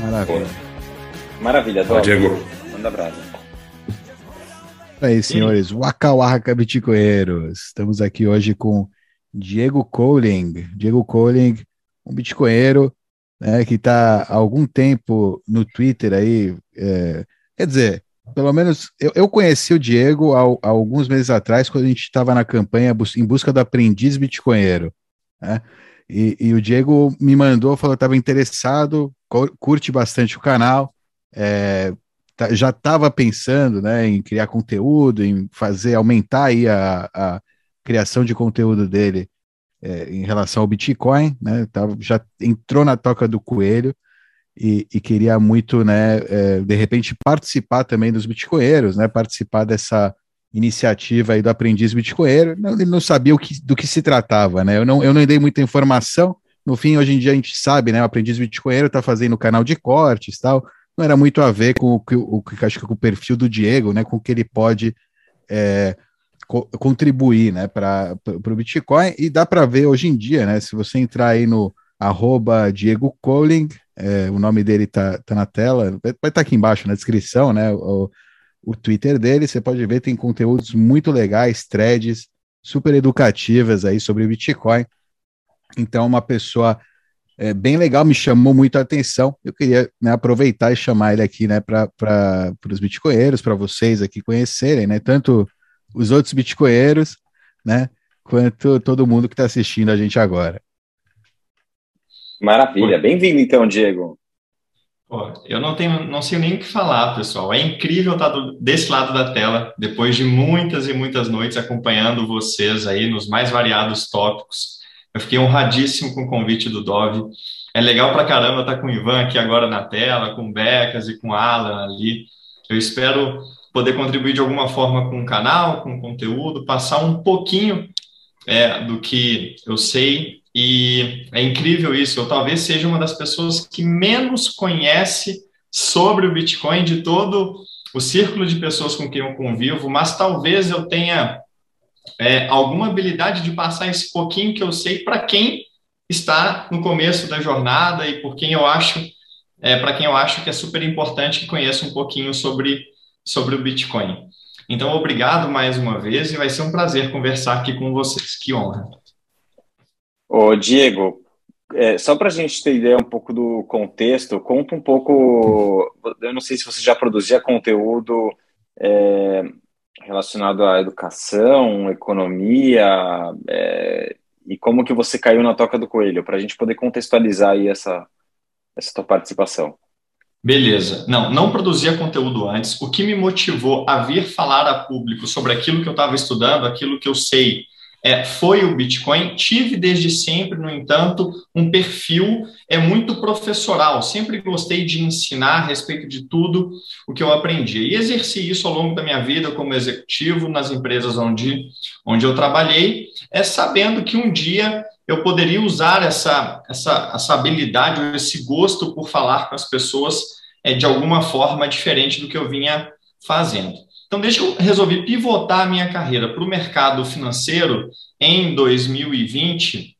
Maravilha. Maravilha, Ó, Diego. Manda brasa. aí, senhores. Waka Waka Bitcoinheiros. Estamos aqui hoje com Diego Coling. Diego Coling, um bitcoinheiro né, que está há algum tempo no Twitter aí. é, quer dizer, pelo menos eu, eu conheci o Diego há, há alguns meses atrás, quando a gente estava na campanha em busca do aprendiz bitcoinheiro. Né? E, e o Diego me mandou, falou que estava interessado, cu- curte bastante o canal, é, tá- já estava pensando né, em criar conteúdo, em fazer, aumentar aí a, a criação de conteúdo dele é, em relação ao Bitcoin, né? Tava, já entrou na toca do coelho e, e queria muito, né, é, de repente participar também dos bitcoinheiros, né? Participar dessa iniciativa aí do aprendiz bitcoinheiro. Ele não sabia que, do que se tratava, né? Eu não, eu não dei muita informação. No fim, hoje em dia a gente sabe, né? O aprendiz bitcoinheiro está fazendo canal de cortes, tal. Não era muito a ver com o que o acho que com o perfil do Diego, né? Com o que ele pode é, co- contribuir né, para o Bitcoin e dá para ver hoje em dia, né? Se você entrar aí no arroba Diego Coling, é, o nome dele tá, tá na tela, vai estar aqui embaixo na descrição, né? O, o Twitter dele, você pode ver, tem conteúdos muito legais, threads super educativas aí sobre Bitcoin. Então, uma pessoa é, bem legal, me chamou muito a atenção. Eu queria né, aproveitar e chamar ele aqui né, para os bitcoinheiros, para vocês aqui conhecerem, né? Tanto os outros bitcoinheiros, né? Quanto todo mundo que está assistindo a gente agora. Maravilha. Bem-vindo, então, Diego. Eu não tenho, não sei nem o que falar, pessoal. É incrível estar do- desse lado da tela, depois de muitas e muitas noites acompanhando vocês aí nos mais variados tópicos. Eu fiquei honradíssimo com o convite do Dove. É legal pra caramba estar com o Ivan aqui agora na tela, com o Becas e com o Alan ali. Eu espero poder contribuir de alguma forma com o canal, com o conteúdo, passar um pouquinho é, do que eu sei e é incrível isso. Eu talvez seja uma das pessoas que menos conhece sobre o Bitcoin de todo o círculo de pessoas com quem eu convivo, mas talvez eu tenha é, alguma habilidade de passar esse pouquinho que eu sei para quem está no começo da jornada e por quem eu acho, é, para quem eu acho que é super importante que conheça um pouquinho sobre, sobre o Bitcoin. Então, obrigado mais uma vez e vai ser um prazer conversar aqui com vocês. Que honra. Ô, Diego, é, só para a gente ter ideia um pouco do contexto, conta um pouco. Eu não sei se você já produzia conteúdo é, relacionado à educação, economia, é, e como que você caiu na toca do coelho, para a gente poder contextualizar aí essa, essa tua participação. Beleza. Não, não produzia conteúdo antes. O que me motivou a vir falar a público sobre aquilo que eu estava estudando, aquilo que eu sei, é, foi o Bitcoin. Tive desde sempre, no entanto, um perfil é muito professoral. Sempre gostei de ensinar a respeito de tudo o que eu aprendi. E exerci isso ao longo da minha vida como executivo nas empresas onde, onde eu trabalhei, é sabendo que um dia eu poderia usar essa, essa, essa habilidade, esse gosto por falar com as pessoas é, de alguma forma diferente do que eu vinha fazendo. Então, que eu resolvi pivotar a minha carreira para o mercado financeiro em 2020,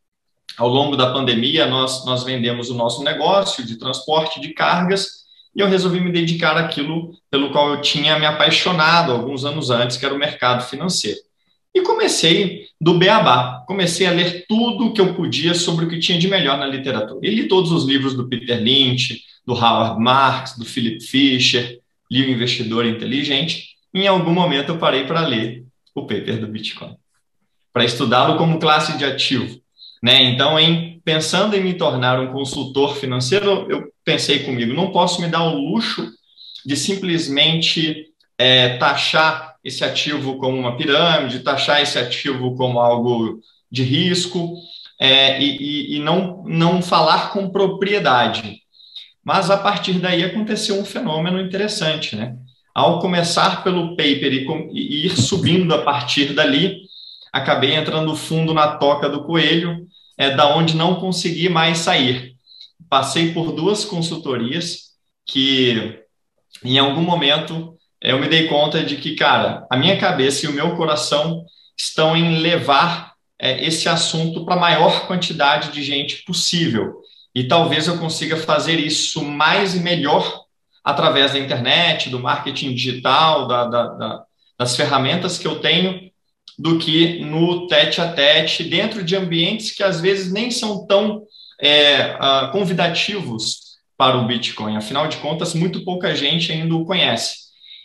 ao longo da pandemia, nós, nós vendemos o nosso negócio de transporte de cargas e eu resolvi me dedicar àquilo pelo qual eu tinha me apaixonado alguns anos antes, que era o mercado financeiro. E comecei do beabá. Comecei a ler tudo o que eu podia sobre o que tinha de melhor na literatura. E li todos os livros do Peter Lynch, do Howard Marks, do Philip Fisher, li o Investidor Inteligente. Em algum momento eu parei para ler o paper do Bitcoin, para estudá-lo como classe de ativo. Né? Então, em pensando em me tornar um consultor financeiro, eu pensei comigo, não posso me dar o luxo de simplesmente é, taxar esse ativo como uma pirâmide, taxar esse ativo como algo de risco é, e, e, não, não falar com propriedade. Mas a partir daí aconteceu um fenômeno interessante, né? Ao começar pelo paper e, e ir subindo a partir dali, acabei entrando fundo na toca do coelho, é, da onde não consegui mais sair. Passei por duas consultorias que, em algum momento, eu me dei conta de que, cara, a minha cabeça e o meu coração estão em levar é, esse assunto para a maior quantidade de gente possível. e talvez eu consiga fazer isso mais e melhor através da internet, do marketing digital, da, da, da, das ferramentas que eu tenho, do que no tete a tete, dentro de ambientes que às vezes nem são tão é, uh, convidativos para o Bitcoin. Afinal de contas, muito pouca gente ainda o conhece.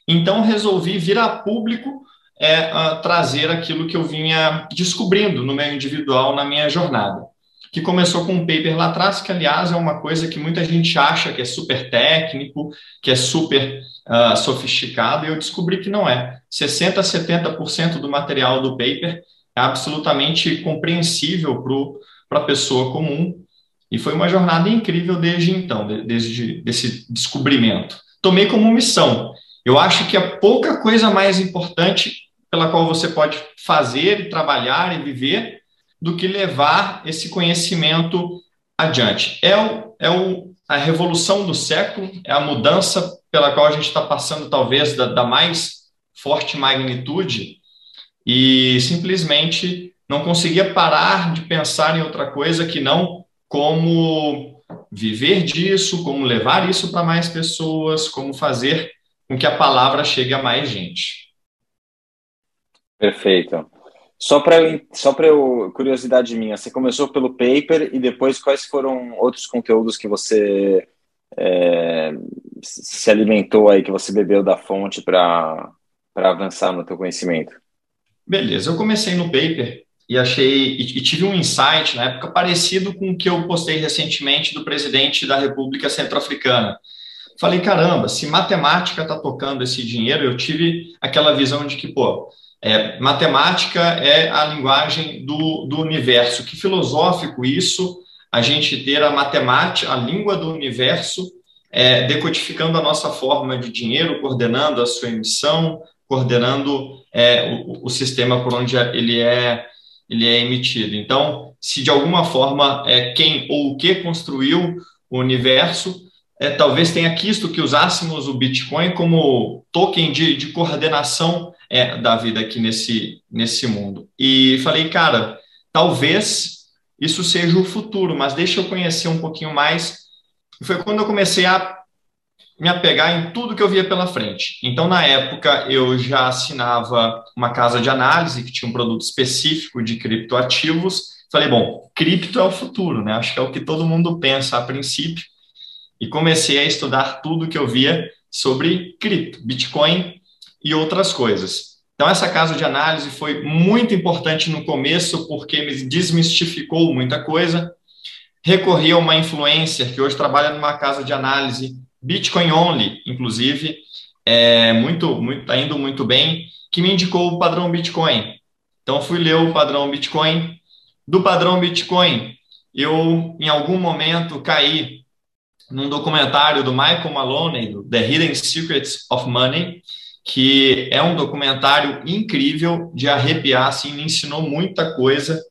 Então, resolvi vir a público é, uh, trazer aquilo que eu vinha descobrindo no meu individual, na minha jornada que começou com um paper lá atrás, que, aliás, é uma coisa que muita gente acha que é super técnico, que é super uh, sofisticado, e eu descobri que não é. 60% a 70% do material do paper é absolutamente compreensível para a pessoa comum, e foi uma jornada incrível desde então, desde esse descobrimento. Tomei como missão. Eu acho que a pouca coisa mais importante pela qual você pode fazer, trabalhar e viver do que levar esse conhecimento adiante. É, o, é o, a revolução do século, é a mudança pela qual a gente está passando, talvez, da, da mais forte magnitude, e simplesmente não conseguia parar de pensar em outra coisa que não como viver disso, como levar isso para mais pessoas, como fazer com que a palavra chegue a mais gente. Perfeito. Só para só para curiosidade minha, você começou pelo paper e depois quais foram outros conteúdos que você é, se alimentou aí, que você bebeu da fonte para avançar no teu conhecimento? Beleza, eu comecei no paper e achei e, tive um insight na época parecido com o que eu postei recentemente do presidente da República Centro-Africana. Falei, caramba, se matemática está tocando esse dinheiro, eu tive aquela visão de que, pô, é, matemática é a linguagem do, do universo. Que filosófico isso, a gente ter a matemática, a língua do universo, é, decodificando a nossa forma de dinheiro, coordenando a sua emissão, coordenando é, o, o, sistema por onde ele é, ele é emitido. Então, se de alguma forma é quem ou o que construiu o universo, é, talvez tenha quisto que usássemos o Bitcoin como token de, de coordenação é, da vida aqui nesse, nesse mundo. E falei, cara, talvez isso seja o futuro, mas deixa eu conhecer um pouquinho mais. Foi quando eu comecei a me apegar em tudo que eu via pela frente. Então, na época, eu já assinava uma casa de análise que tinha um produto específico de criptoativos. Falei, bom, cripto é o futuro, né? Acho que é o que todo mundo pensa a princípio. E comecei a estudar tudo que eu via sobre cripto, Bitcoin e outras coisas. Então, essa casa de análise foi muito importante no começo, porque me desmistificou muita coisa. Recorri a uma influencer que hoje trabalha numa casa de análise, Bitcoin Only, inclusive, é, muito, muito, tá indo muito bem, que me indicou o padrão Bitcoin. Então, fui ler o padrão Bitcoin. Do padrão Bitcoin, eu, em algum momento, caí num documentário do Michael Maloney, do The Hidden Secrets of Money, que é um documentário incrível de arrepiar, assim, me ensinou muita coisa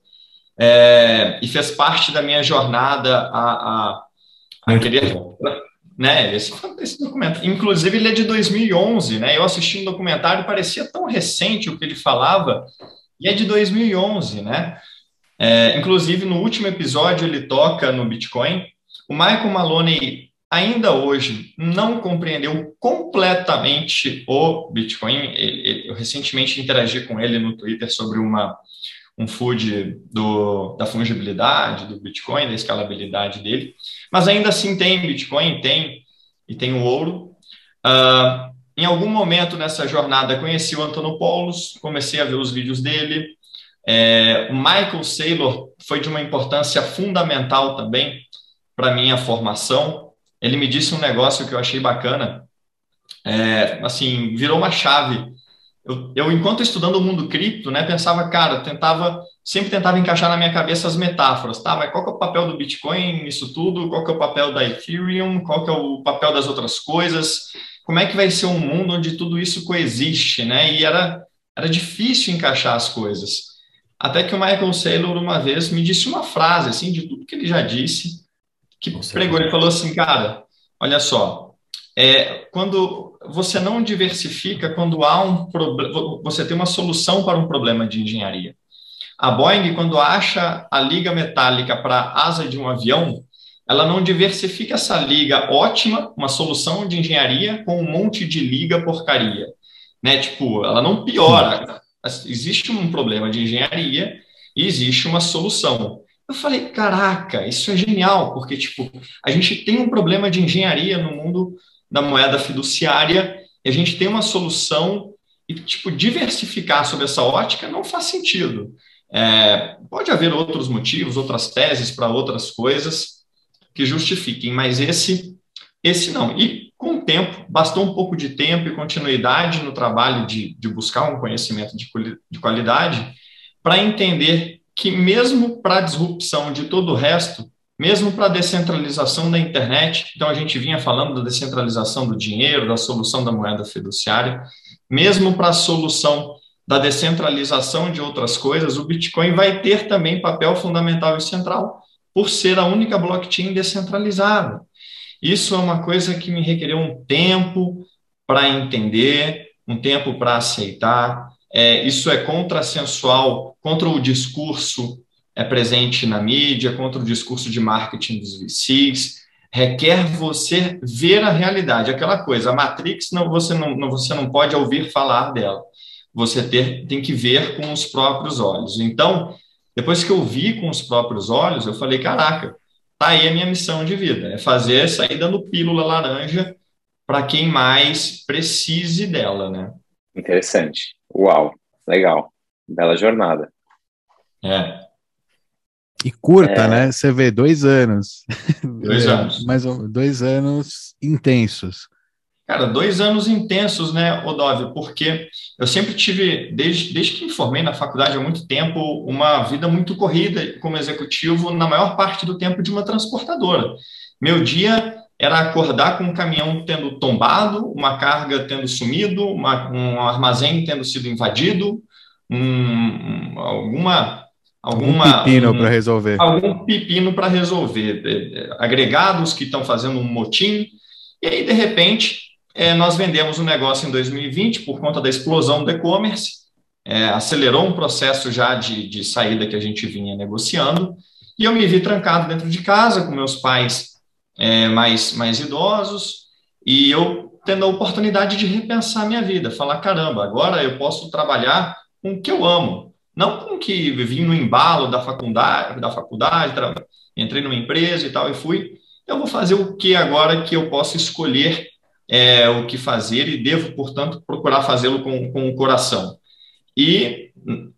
é, e fez parte da minha jornada a, a, a querer, né, esse, esse documentário, inclusive ele é de 2011, né, eu assisti um documentário parecia tão recente o que ele falava, e é de 2011, né, é, inclusive no último episódio ele toca no Bitcoin, o Michael Maloney ainda hoje não compreendeu completamente o Bitcoin. Eu recentemente interagi com ele no Twitter sobre uma, um food do, da fungibilidade do Bitcoin, da escalabilidade dele, mas ainda assim tem Bitcoin, tem e tem o ouro. Uh, em algum momento nessa jornada conheci o Antonopoulos, comecei a ver os vídeos dele. É, o Michael Saylor foi de uma importância fundamental também para minha formação ele me disse um negócio que eu achei bacana. É, assim, virou uma chave. Eu, eu, enquanto estudando o mundo cripto, né, pensava, cara, tentava, sempre tentava encaixar na minha cabeça as metáforas, tá? Mas qual que é o papel do Bitcoin nisso tudo? Qual que é o papel da Ethereum? Qual que é o papel das outras coisas? Como é que vai ser um mundo onde tudo isso coexiste, né? E era, era difícil encaixar as coisas. Até que o Michael Saylor uma vez me disse uma frase, assim, de tudo que ele já disse, que pregou, ele falou assim, cara, olha só, é, quando você não diversifica, quando há um problema, você tem uma solução para um problema de engenharia. A Boeing, quando acha a liga metálica para a asa de um avião, ela não diversifica essa liga ótima, uma solução de engenharia com um monte de liga porcaria, né? Tipo, ela não piora. Existe um problema de engenharia e existe uma solução. Eu falei, caraca, isso é genial, porque tipo, a gente tem um problema de engenharia no mundo da moeda fiduciária e a gente tem uma solução e tipo diversificar sobre essa ótica não faz sentido. É, pode haver outros motivos, outras teses para outras coisas que justifiquem, mas esse esse não. E com o tempo, bastou um pouco de tempo e continuidade no trabalho de, de buscar um conhecimento de, de qualidade para entender que mesmo para a disrupção de todo o resto, mesmo para a descentralização da internet, então a gente vinha falando da descentralização do dinheiro, da solução da moeda fiduciária, mesmo para a solução da descentralização de outras coisas, o Bitcoin vai ter também papel fundamental e central, por ser a única blockchain descentralizada. Isso é uma coisa que me requereu um tempo para entender, um tempo para aceitar, é, isso é contrassensual contra o discurso é presente na mídia, contra o discurso de marketing dos VCs, requer você ver a realidade, aquela coisa, a Matrix não você não, você não pode ouvir falar dela, você ter, tem que ver com os próprios olhos. Então, depois que eu vi com os próprios olhos, eu falei, caraca, tá aí a minha missão de vida, é fazer sair dando pílula laranja para quem mais precise dela, né? Interessante. Uau, legal. Bela jornada. É. E curta, é. né? Você vê dois anos. Dois anos. Mais dois anos intensos. Cara, dois anos intensos, né, Odóvio? Porque eu sempre tive, desde, desde que me formei na faculdade há muito tempo, uma vida muito corrida como executivo, na maior parte do tempo de uma transportadora. Meu dia era acordar com um caminhão tendo tombado, uma carga tendo sumido, uma, um armazém tendo sido invadido, um, alguma alguma algum pepino um, para resolver, algum pepino para resolver, é, é, agregados que estão fazendo um motim. E aí de repente é, nós vendemos um negócio em 2020 por conta da explosão do e-commerce, é, acelerou um processo já de, de saída que a gente vinha negociando. E eu me vi trancado dentro de casa com meus pais é, mais, mais idosos, e eu tendo a oportunidade de repensar minha vida, falar, caramba, agora eu posso trabalhar com o que eu amo, não com o que vim no embalo da faculdade, da faculdade, entrei numa empresa e tal, e fui, eu vou fazer o que agora que eu posso escolher é, o que fazer e devo, portanto, procurar fazê-lo com, com o coração. E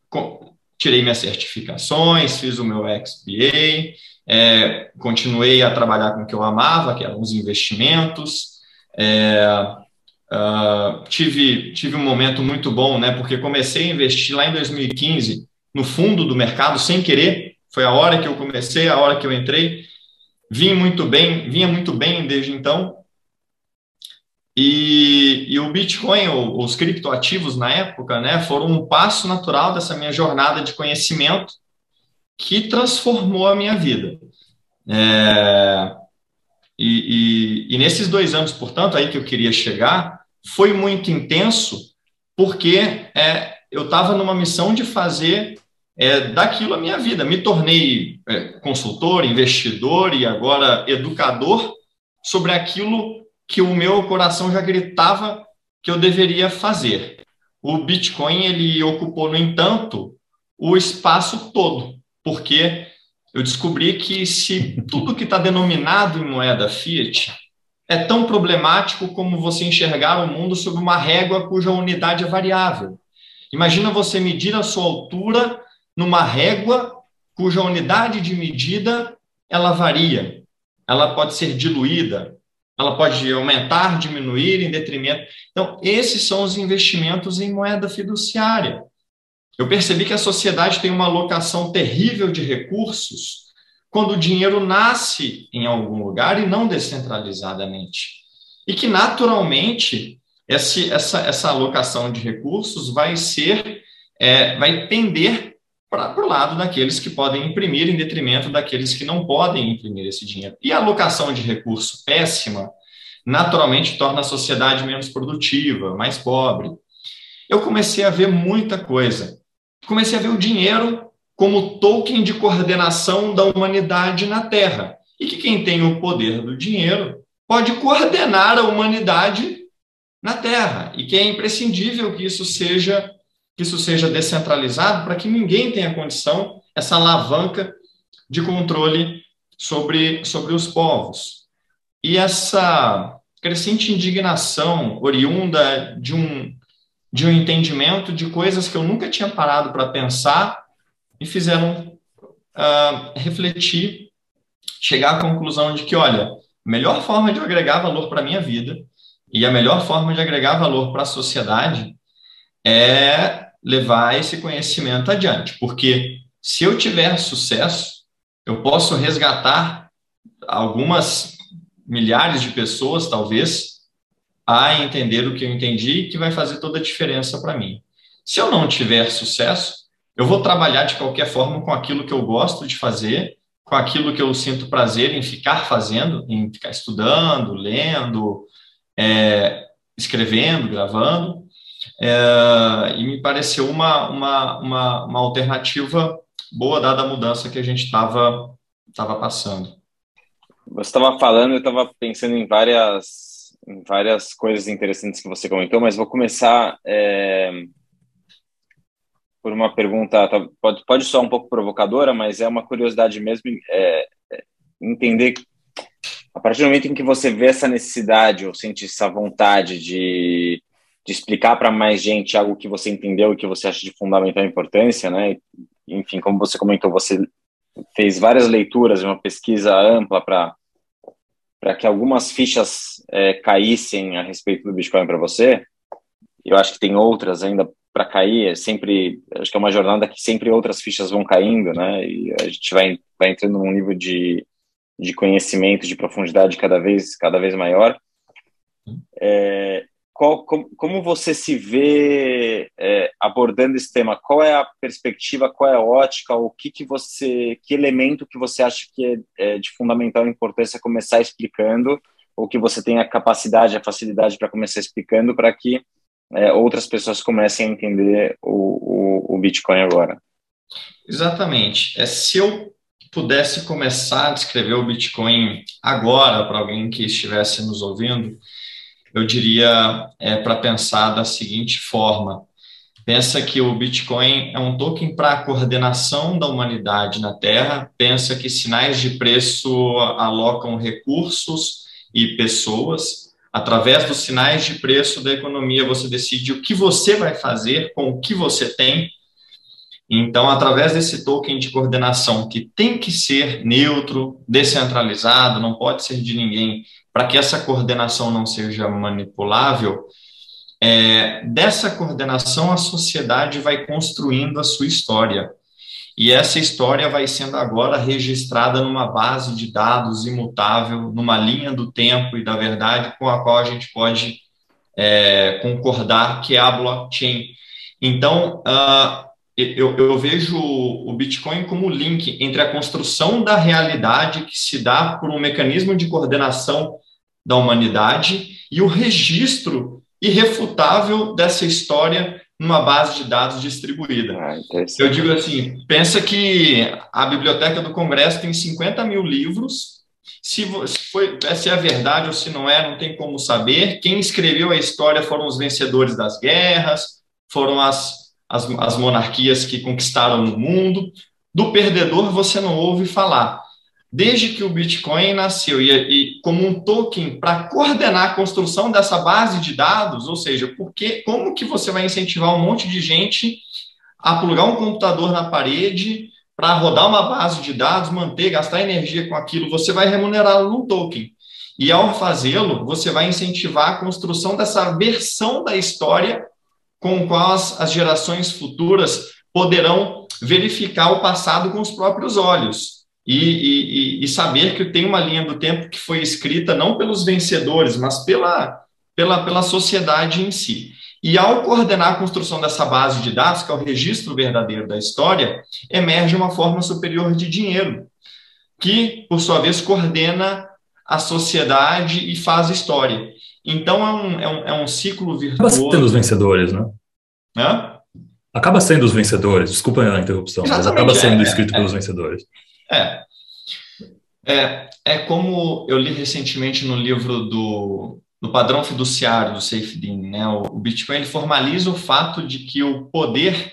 com, tirei minhas certificações, fiz o meu XPA, é, continuei a trabalhar com o que eu amava, que eram os investimentos. É, uh, tive, tive um momento muito bom, né? Porque comecei a investir lá em 2015 no fundo do mercado sem querer. Foi a hora que eu comecei, a hora que eu entrei. Vim muito bem, vinha muito bem desde então. E, e o Bitcoin, os criptoativos na época, né, foram um passo natural dessa minha jornada de conhecimento que transformou a minha vida. É, e, e, e, nesses dois anos, portanto, aí que eu queria chegar, foi muito intenso, porque é, eu estava numa missão de fazer é, daquilo a minha vida. Me tornei é, consultor, investidor e agora educador sobre aquilo que o meu coração já gritava que eu deveria fazer. O Bitcoin ele ocupou, no entanto, o espaço todo porque eu descobri que se tudo que está denominado em moeda fiat é tão problemático como você enxergar o mundo sob uma régua cuja unidade é variável. Imagina você medir a sua altura numa régua cuja unidade de medida ela varia. Ela pode ser diluída, ela pode aumentar, diminuir em detrimento. Então, esses são os investimentos em moeda fiduciária. Eu percebi que a sociedade tem uma alocação terrível de recursos quando o dinheiro nasce em algum lugar e não descentralizadamente. E que, naturalmente, esse, essa, essa alocação de recursos vai ser, é, vai tender para o lado daqueles que podem imprimir em detrimento daqueles que não podem imprimir esse dinheiro. E a alocação de recurso péssima, naturalmente, torna a sociedade menos produtiva, mais pobre. Eu comecei a ver muita coisa comecei a ver o dinheiro como token de coordenação da humanidade na Terra. e que quem tem o poder do dinheiro pode coordenar a humanidade na Terra e que é imprescindível que isso seja que isso seja descentralizado para que ninguém tenha condição essa alavanca de controle sobre sobre os povos. E essa crescente indignação oriunda de um de um entendimento de coisas que eu nunca tinha parado para pensar e fizeram uh, refletir, chegar à conclusão de que, olha, a melhor forma de agregar valor para a minha vida e a melhor forma de agregar valor para a sociedade é levar esse conhecimento adiante, porque se eu tiver sucesso, eu posso resgatar algumas milhares de pessoas, talvez, a entender o que eu entendi, que vai fazer toda a diferença para mim. Se eu não tiver sucesso, eu vou trabalhar de qualquer forma com aquilo que eu gosto de fazer, com aquilo que eu sinto prazer em ficar fazendo, em ficar estudando, lendo, é, escrevendo, gravando, é, e me pareceu uma, uma, uma, uma alternativa boa, dada a mudança que a gente estava tava passando. Você estava falando, eu estava pensando em várias várias coisas interessantes que você comentou, mas vou começar é, por uma pergunta, tá, pode, pode soar um pouco provocadora, mas é uma curiosidade mesmo é, é, entender a partir do momento em que você vê essa necessidade ou sente essa vontade de, de explicar para mais gente algo que você entendeu e que você acha de fundamental importância, né? Enfim, como você comentou, você fez várias leituras, uma pesquisa ampla para para que algumas fichas é, caíssem a respeito do Bitcoin para você. Eu acho que tem outras ainda para cair. É sempre, acho que é uma jornada que sempre outras fichas vão caindo, né? E a gente vai, vai entrando num nível de, de conhecimento, de profundidade cada vez, cada vez maior. É, qual, como, como você se vê é, abordando esse tema? Qual é a perspectiva, qual é a ótica, o que, que você, que elemento que você acha que é, é de fundamental importância começar explicando, ou que você tem a capacidade, a facilidade para começar explicando, para que é, outras pessoas comecem a entender o, o, o Bitcoin agora? Exatamente. É, se eu pudesse começar a descrever o Bitcoin agora para alguém que estivesse nos ouvindo, eu diria é, para pensar da seguinte forma: pensa que o Bitcoin é um token para a coordenação da humanidade na Terra, pensa que sinais de preço alocam recursos e pessoas. Através dos sinais de preço da economia, você decide o que você vai fazer com o que você tem. Então, através desse token de coordenação, que tem que ser neutro, descentralizado, não pode ser de ninguém, para que essa coordenação não seja manipulável, é, dessa coordenação a sociedade vai construindo a sua história. E essa história vai sendo agora registrada numa base de dados imutável, numa linha do tempo e da verdade com a qual a gente pode é, concordar, que é a blockchain. Então, uh, eu, eu, vejo o Bitcoin como link entre a construção da realidade que se dá por um mecanismo de coordenação da humanidade e o registro irrefutável dessa história numa base de dados distribuída. Ah, eu digo assim, pensa que a biblioteca do Congresso tem 50 mil livros, se, foi, se é verdade ou se não é, não tem como saber. Quem escreveu a história foram os vencedores das guerras, foram as, as, as monarquias que conquistaram o mundo. Do perdedor você não ouve falar desde que o Bitcoin nasceu. E, e como um token para coordenar a construção dessa base de dados, ou seja, porque como que você vai incentivar um monte de gente a plugar um computador na parede para rodar uma base de dados, manter, gastar energia com aquilo, você vai remunerá-lo num token. E ao fazê-lo, você vai incentivar a construção dessa versão da história com qual as, as gerações futuras poderão verificar o passado com os próprios olhos e, e, e, saber que tem uma linha do tempo que foi escrita não pelos vencedores, mas pela, pela, pela sociedade em si. E ao coordenar a construção dessa base de dados, que é o registro verdadeiro da história, emerge uma forma superior de dinheiro, que, por sua vez, coordena a sociedade e faz história. Então, é um, é um, é um ciclo virtuoso. Acaba sendo os vencedores, né? Hã? Acaba sendo os vencedores, desculpa a interrupção, Exatamente, mas acaba sendo é, escrito é, pelos vencedores. É. É, é como eu li recentemente no livro do, do padrão fiduciário do SafeDin, né? O, o, Bitcoin ele formaliza o fato de que o poder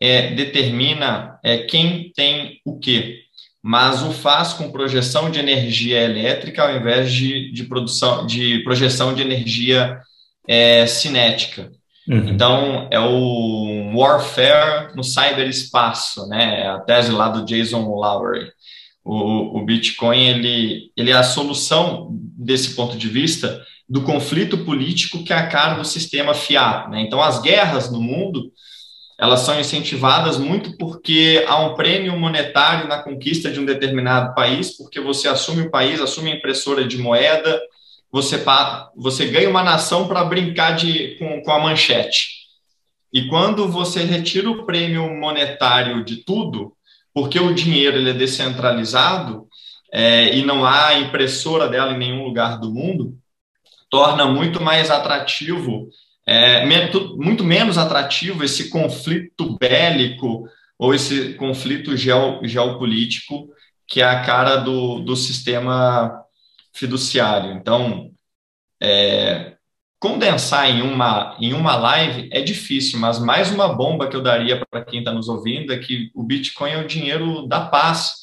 é, determina é, quem tem o quê, mas o faz com projeção de energia elétrica ao invés de, de produção de projeção de energia é, cinética. Uhum. Então, é o warfare no cyberespaço, né? A tese lá do Jason Lowery. O, o Bitcoin, ele, ele é a solução, desse ponto de vista, do conflito político que é a cara do sistema fiat. Né? Então, as guerras no mundo, elas são incentivadas muito porque há um prêmio monetário na conquista de um determinado país, porque você assume o país, assume a impressora de moeda, você, você ganha uma nação para brincar de, com, com a manchete. E quando você retira o prêmio monetário de tudo, porque o dinheiro ele é descentralizado é, e não há impressora dela em nenhum lugar do mundo, torna muito mais atrativo, é, muito menos atrativo esse conflito bélico ou esse conflito geopolítico que é a cara do, do sistema fiduciário. Então, é, condensar em uma, em uma live é difícil, mas mais uma bomba que eu daria para quem está nos ouvindo é que o Bitcoin é o dinheiro da paz,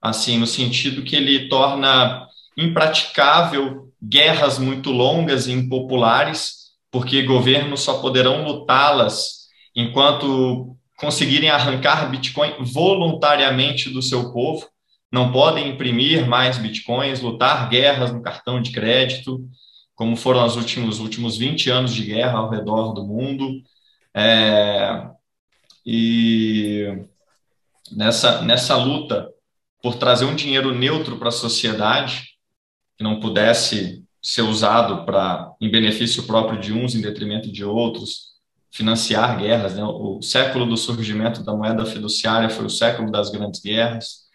assim, no sentido que ele torna impraticável guerras muito longas e impopulares, porque governos só poderão lutá-las enquanto conseguirem arrancar Bitcoin voluntariamente do seu povo não podem imprimir mais bitcoins, lutar guerras no cartão de crédito, como foram os últimos, últimos 20 anos de guerra ao redor do mundo. É, e nessa, nessa luta por trazer um dinheiro neutro para a sociedade, que não pudesse ser usado para em benefício próprio de uns em detrimento de outros, financiar guerras. Né? O século do surgimento da moeda fiduciária foi o século das grandes guerras.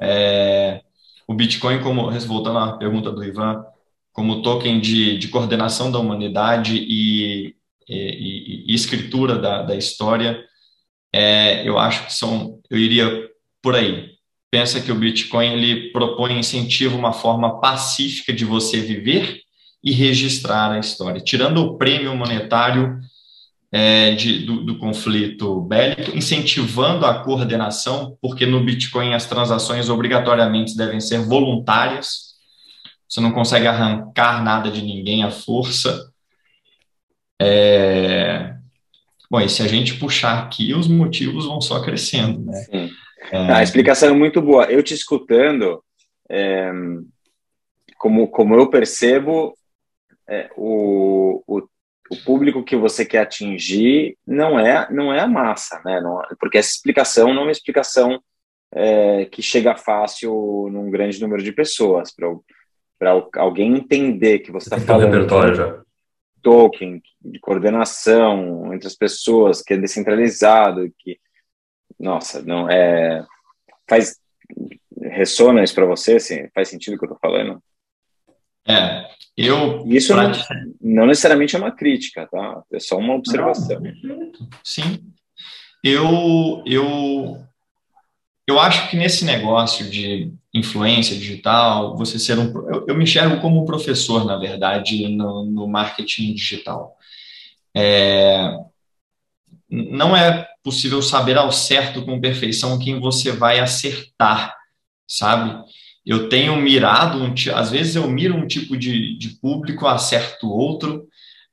É, o Bitcoin, como voltando à pergunta do Ivan, como token de, de coordenação da humanidade e, e, e escritura da, da história, é, eu acho que são, eu iria por aí. Pensa que o Bitcoin ele propõe incentivo, uma forma pacífica de você viver e registrar a história, tirando o prêmio monetário é, de, do, do, conflito bélico, incentivando a coordenação, porque no Bitcoin as transações obrigatoriamente devem ser voluntárias, você não consegue arrancar nada de ninguém à força. É... Bom, e se a gente puxar aqui, os motivos vão só crescendo, né? Sim. É... A explicação é muito boa. Eu te escutando, é... como, como eu percebo, é, o, o o público que você quer atingir não é não é a massa, né? Não, porque essa explicação não é uma explicação é, que chega fácil num grande número de pessoas para alguém entender que você está falando repertório já. token de coordenação entre as pessoas que é descentralizado que nossa não é faz ressona isso para você assim, faz sentido o que eu estou falando é, eu. Isso não, não, necessariamente é uma crítica, tá? É só uma observação. Não, sim. Eu, eu, eu acho que nesse negócio de influência digital, você ser um. Eu, eu me enxergo como um professor, na verdade, no, no marketing digital. É, não é possível saber ao certo com perfeição quem você vai acertar, sabe? Eu tenho mirado, um, às vezes eu miro um tipo de, de público, acerto outro,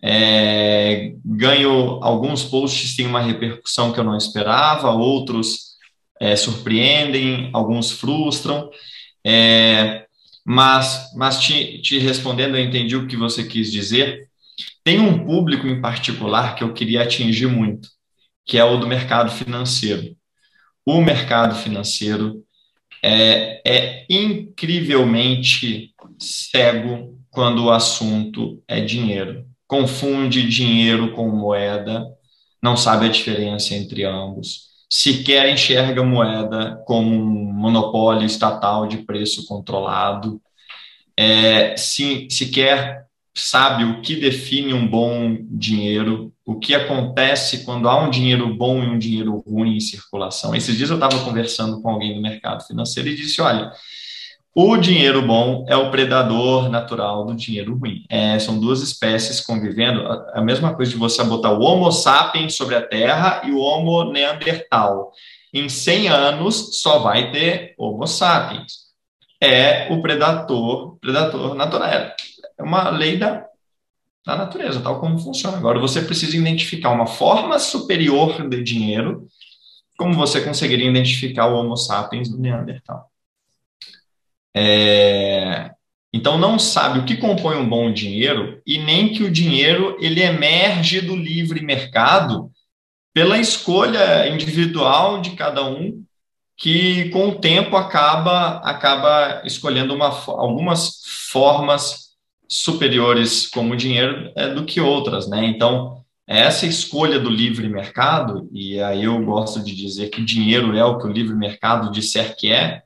é, ganho alguns posts têm uma repercussão que eu não esperava, outros é, surpreendem, alguns frustram, é, mas, mas te, te respondendo, eu entendi o que você quis dizer. Tem um público em particular que eu queria atingir muito, que é o do mercado financeiro. O mercado financeiro é, é incrivelmente cego quando o assunto é dinheiro. Confunde dinheiro com moeda, não sabe a diferença entre ambos. Sequer enxerga moeda como um monopólio estatal de preço controlado. É, se, sequer sabe o que define um bom dinheiro, o que acontece quando há um dinheiro bom e um dinheiro ruim em circulação. Esses dias eu estava conversando com alguém do mercado financeiro e disse: olha, O dinheiro bom é o predador natural do dinheiro ruim. É, são duas espécies convivendo. A, mesma coisa de você botar o Homo sapiens sobre a Terra e o Homo neandertal. Em 100 anos só vai ter Homo sapiens. É o predador, predador natural. É uma lei da, da natureza, tal como funciona. Agora você precisa identificar uma forma superior de dinheiro, como você conseguiria identificar o Homo sapiens do neandertal. É, então não sabe o que compõe um bom dinheiro e nem que o dinheiro ele emerge do livre mercado pela escolha individual de cada um que com o tempo acaba acaba escolhendo uma, algumas formas superiores como dinheiro é, do que outras, né? Então essa escolha do livre mercado e aí eu gosto de dizer que dinheiro é o que o livre mercado disser que é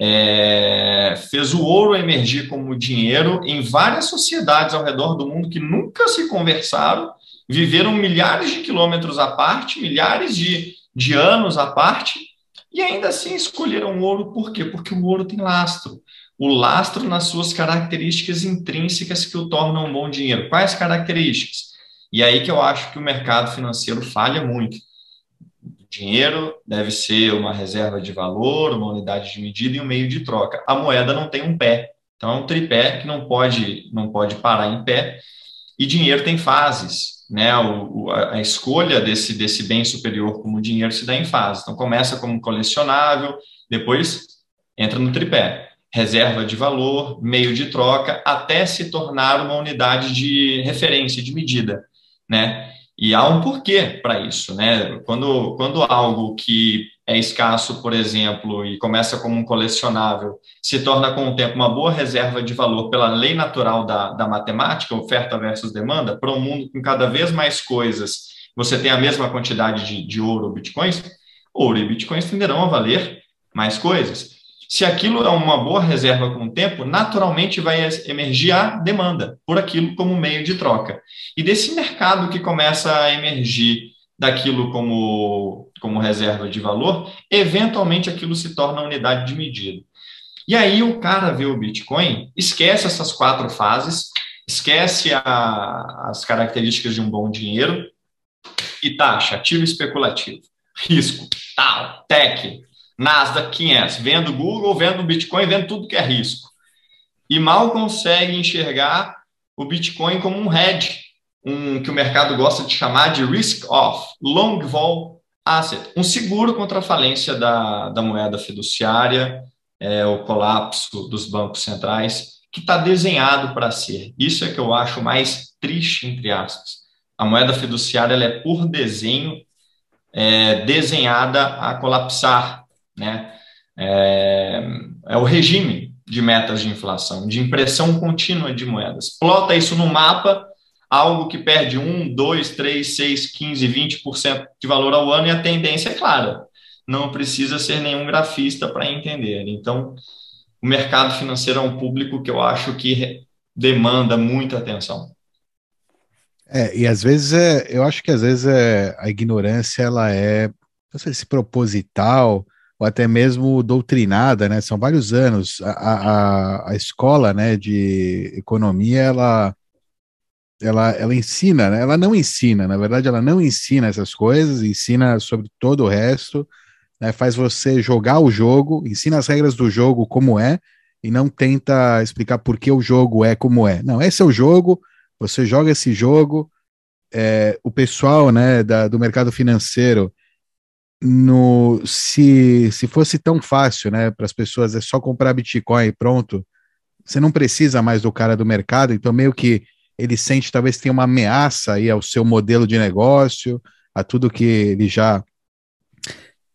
é, fez o ouro emergir como dinheiro em várias sociedades ao redor do mundo que nunca se conversaram, viveram milhares de quilômetros à parte, milhares de, de anos à parte, e ainda assim escolheram o ouro por quê? Porque o ouro tem lastro. O lastro nas suas características intrínsecas que o tornam um bom dinheiro. Quais características? E aí que eu acho que o mercado financeiro falha muito Dinheiro deve ser uma reserva de valor, uma unidade de medida e um meio de troca. A moeda não tem um pé, então é um tripé que não pode, não pode parar em pé. E dinheiro tem fases, né? O, a, escolha desse, desse bem superior como dinheiro se dá em fases. Então começa como colecionável, depois entra no tripé reserva de valor, meio de troca, até se tornar uma unidade de referência, de medida, né? E há um porquê para isso, né? Quando, quando algo que é escasso, por exemplo, e começa como um colecionável, se torna com o tempo uma boa reserva de valor pela lei natural da, da matemática, oferta versus demanda, para um mundo com cada vez mais coisas, você tem a mesma quantidade de, de ouro ou bitcoins, ouro e bitcoins tenderão a valer mais coisas. Se aquilo é uma boa reserva com o tempo, naturalmente vai emergir a demanda por aquilo como meio de troca. E desse mercado que começa a emergir daquilo como, como reserva de valor, eventualmente aquilo se torna unidade de medida. E aí o cara vê o Bitcoin, esquece essas quatro fases, esquece a, as características de um bom dinheiro e taxa, ativo especulativo, risco, tal, tech, Nasdaq 500, vendo Google, vendo Bitcoin, vendo tudo que é risco. E mal consegue enxergar o Bitcoin como um hedge, um que o mercado gosta de chamar de risk off, long vol asset, um seguro contra a falência da, da moeda fiduciária, é, o colapso dos bancos centrais, que está desenhado para ser. Isso é que eu acho mais triste, entre aspas. A moeda fiduciária ela é, por desenho, é, desenhada a colapsar, né? É, é o regime de metas de inflação, de impressão contínua de moedas. Plota isso no mapa, algo que perde 1, 2, 3, 6, 15, 20% de valor ao ano, e a tendência é clara. Não precisa ser nenhum grafista para entender. Então, o mercado financeiro é um público que eu acho que demanda muita atenção. É, e às vezes é, eu acho que às vezes é, a ignorância ela é, não sei se proposital, ou até mesmo doutrinada, né? São vários anos. A, a, a escola, né, de economia, ela, ela, ela ensina, né? Ela não ensina, na verdade, ela não ensina essas coisas, ensina sobre todo o resto, né? Faz você jogar o jogo, ensina as regras do jogo como é, e não tenta explicar por que o jogo é como é. Não, esse é o jogo, você joga esse jogo, é, o pessoal, né, da, do mercado financeiro no se, se fosse tão fácil, né, para as pessoas é só comprar Bitcoin e pronto, você não precisa mais do cara do mercado, então meio que ele sente talvez tenha uma ameaça aí ao seu modelo de negócio, a tudo que ele já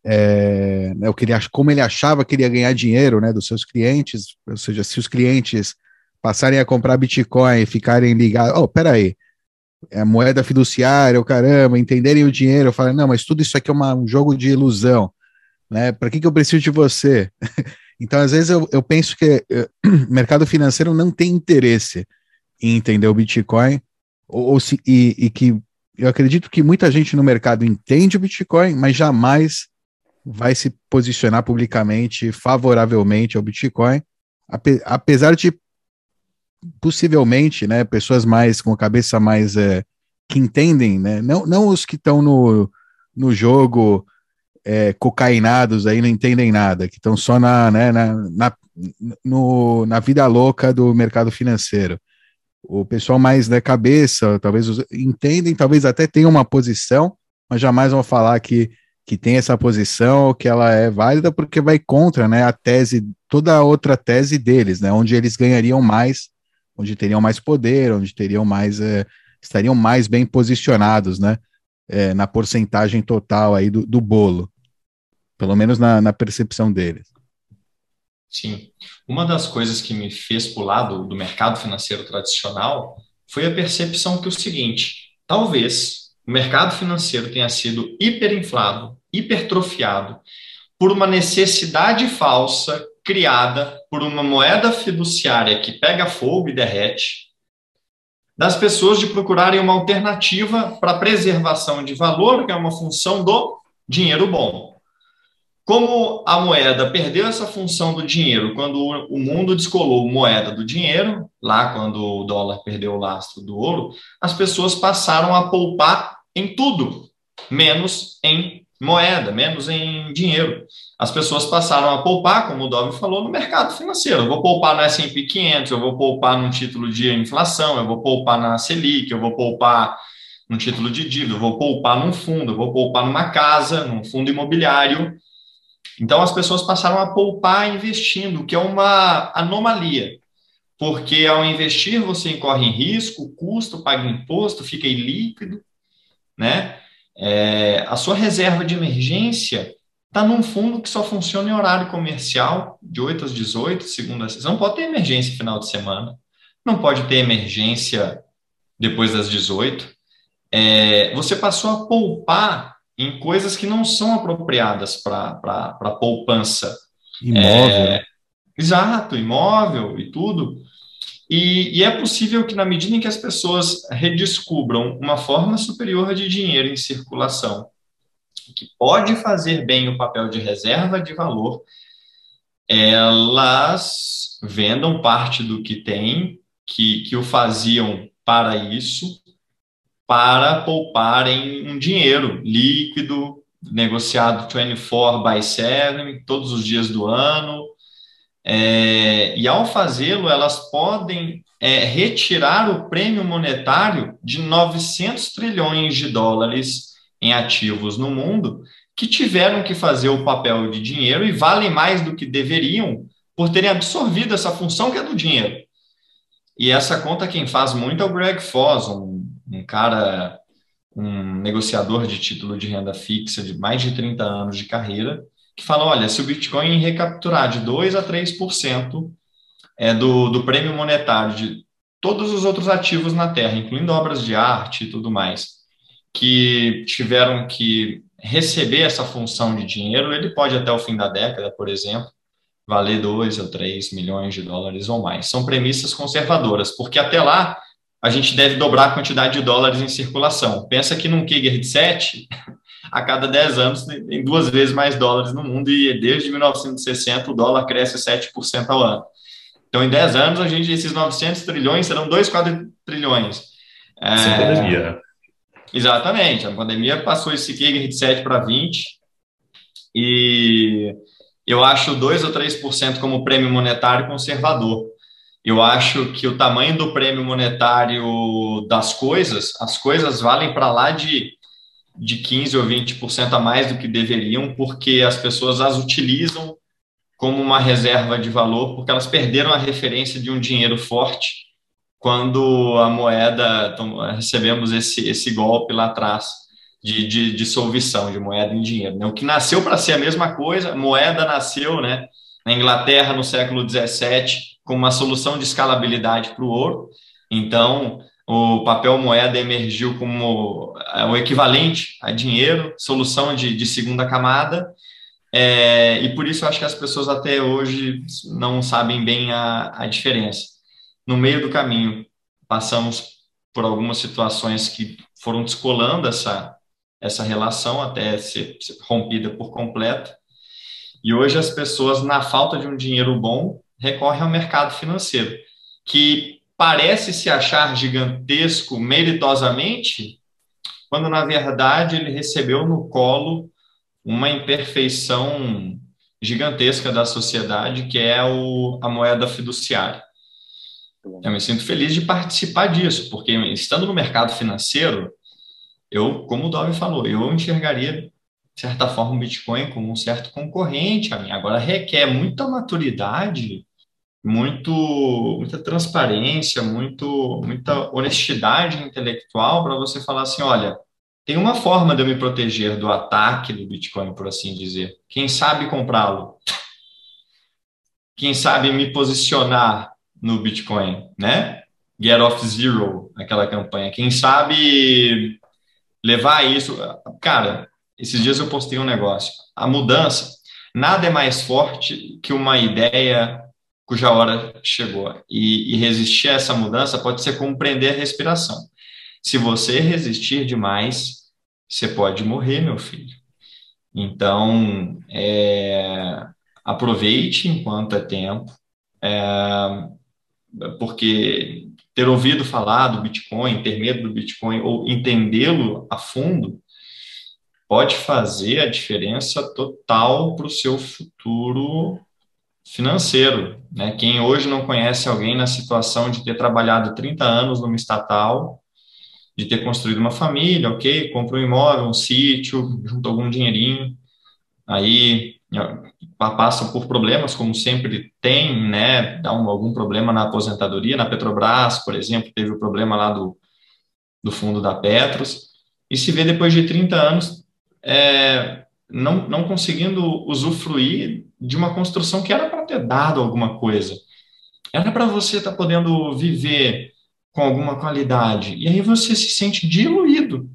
é, né, o que ele como ele achava que ele ia ganhar dinheiro, né, dos seus clientes, ou seja, se os clientes passarem a comprar Bitcoin e ficarem ligados, oh, peraí, aí, é, moeda fiduciária, o caramba, entenderem o dinheiro, falar, não, mas tudo isso aqui é uma, um jogo de ilusão, né? Para que, que eu preciso de você? então, às vezes, eu, eu penso que o mercado financeiro não tem interesse em entender o Bitcoin, ou, ou se, e, e que eu acredito que muita gente no mercado entende o Bitcoin, mas jamais vai se posicionar publicamente favoravelmente ao Bitcoin, apesar de possivelmente, né, pessoas mais com a cabeça mais é, que entendem, né, não, não os que estão no, no jogo é, cocainados aí não entendem nada, que estão só na, né, na, na, no, na vida louca do mercado financeiro. O pessoal mais da né, cabeça, talvez entendem, talvez até tenham uma posição, mas jamais vão falar que, que tem essa posição, que ela é válida, porque vai contra né, a tese, toda a outra tese deles, né, onde eles ganhariam mais onde teriam mais poder, onde teriam mais, é, estariam mais bem posicionados, né, é, na porcentagem total aí do, do bolo, pelo menos na, na, percepção deles. Sim, uma das coisas que me fez pular do, do mercado financeiro tradicional foi a percepção que o seguinte, talvez o mercado financeiro tenha sido hiperinflado, hipertrofiado por uma necessidade falsa criada por uma moeda fiduciária que pega fogo e derrete, das pessoas de procurarem uma alternativa para preservação de valor, que é uma função do dinheiro bom. Como a moeda perdeu essa função do dinheiro quando o mundo descolou moeda do dinheiro, lá quando o dólar perdeu o lastro do ouro, as pessoas passaram a poupar em tudo, menos em moeda, menos em dinheiro. As pessoas passaram a poupar, como o Dove falou, no mercado financeiro. Eu vou poupar no S&P 500, eu vou poupar num título de inflação, eu vou poupar na Selic, eu vou poupar no título de dívida, eu vou poupar num fundo, eu vou poupar numa casa, num fundo imobiliário. Então, as pessoas passaram a poupar investindo, que é uma anomalia. Porque ao investir, você incorre em risco, custo, paga imposto, fica ilíquido, né? É, a sua reserva de emergência está num fundo que só funciona em horário comercial, de 8 às 18, segunda a Você não pode ter emergência final de semana, não pode ter emergência depois das 18. É, você passou a poupar em coisas que não são apropriadas para poupança. Imóvel. É, exato, imóvel e tudo. E, e, é possível que, na medida em que as pessoas redescubram uma forma superior de dinheiro em circulação, que pode fazer bem o papel de reserva de valor, elas vendam parte do que têm, que, que o faziam para isso, para poupar em um dinheiro líquido, negociado 24 by 7, todos os dias do ano, é, e ao fazê-lo, elas podem é, retirar o prêmio monetário de 900 trilhões de dólares em ativos no mundo que tiveram que fazer o papel de dinheiro e valem mais do que deveriam por terem absorvido essa função que é do dinheiro. E essa conta quem faz muito é o Greg Foss, um, um cara, um negociador de título de renda fixa de mais de 30 anos de carreira, que fala, olha, se o Bitcoin recapturar de 2 a 3% é, do, do prêmio monetário de todos os outros ativos na Terra, incluindo obras de arte e tudo mais, que tiveram que receber essa função de dinheiro, ele pode até o fim da década, por exemplo, valer 2 a 3 milhões de dólares ou mais. São premissas conservadoras, porque até lá a gente deve dobrar a quantidade de dólares em circulação. Pensa que num Kiger de 7, a cada 10 anos tem duas vezes mais dólares no mundo e desde 1960 o dólar cresce 7% ao ano. Então, em 10 anos, a gente, esses 900 trilhões serão 2 trilhões. É, Sem pandemia. Exatamente. A pandemia passou esse Kiger de 7 para 20 e eu acho 2 ou 3% como prêmio monetário conservador. Eu acho que o tamanho do prêmio monetário das coisas, as coisas valem para lá de de 15 ou 20% a mais do que deveriam, porque as pessoas as utilizam como uma reserva de valor, porque elas perderam a referência de um dinheiro forte quando a moeda, recebemos esse, esse golpe lá atrás de, de dissolução de moeda em dinheiro. Né? O que nasceu para ser a mesma coisa, moeda nasceu né, na Inglaterra no século XVII como uma solução de escalabilidade para o ouro. Então, o papel moeda emergiu como é, o equivalente a dinheiro, solução de, de segunda camada, é, e por isso eu acho que as pessoas até hoje não sabem bem a, a diferença. No meio do caminho, passamos por algumas situações que foram descolando essa, essa relação até ser, rompida por completo, e hoje as pessoas, na falta de um dinheiro bom, recorre ao mercado financeiro, que parece se achar gigantesco meritosamente, quando na verdade ele recebeu no colo uma imperfeição gigantesca da sociedade, que é o, a moeda fiduciária. Eu me sinto feliz de participar disso, porque estando no mercado financeiro, eu, como o Dove falou, eu enxergaria, de certa forma, o Bitcoin como um certo concorrente a mim. Agora, requer muita maturidade, muito, muita transparência, muito, muita honestidade intelectual para você falar assim, olha, tem uma forma de eu me proteger do ataque do Bitcoin, por assim dizer. Quem sabe comprá-lo? Quem sabe me posicionar no Bitcoin, né? Get off zero, aquela campanha. Quem sabe levar isso. Cara, esses dias eu postei um negócio. A mudança, nada é mais forte que uma ideia cuja hora chegou. E, e resistir a essa mudança pode ser compreender a respiração. Se você resistir demais, você pode morrer, meu filho. Então, é, aproveite enquanto é tempo, é, porque ter ouvido falar do Bitcoin, ter medo do Bitcoin ou entendê-lo a fundo pode fazer a diferença total para o seu futuro financeiro. Né? Quem hoje não conhece alguém na situação de ter trabalhado 30 anos numa estatal de ter construído uma família, ok, compra um imóvel, um sítio, junta algum dinheirinho, aí passam por problemas, como sempre tem, né, dá um, algum problema na aposentadoria, na Petrobras, por exemplo, teve o problema lá do, do fundo da Petros, e se vê depois de 30 anos é, não, não conseguindo usufruir de uma construção que era para ter dado alguma coisa. Era para você estar tá podendo viver com alguma qualidade. E aí você se sente diluído.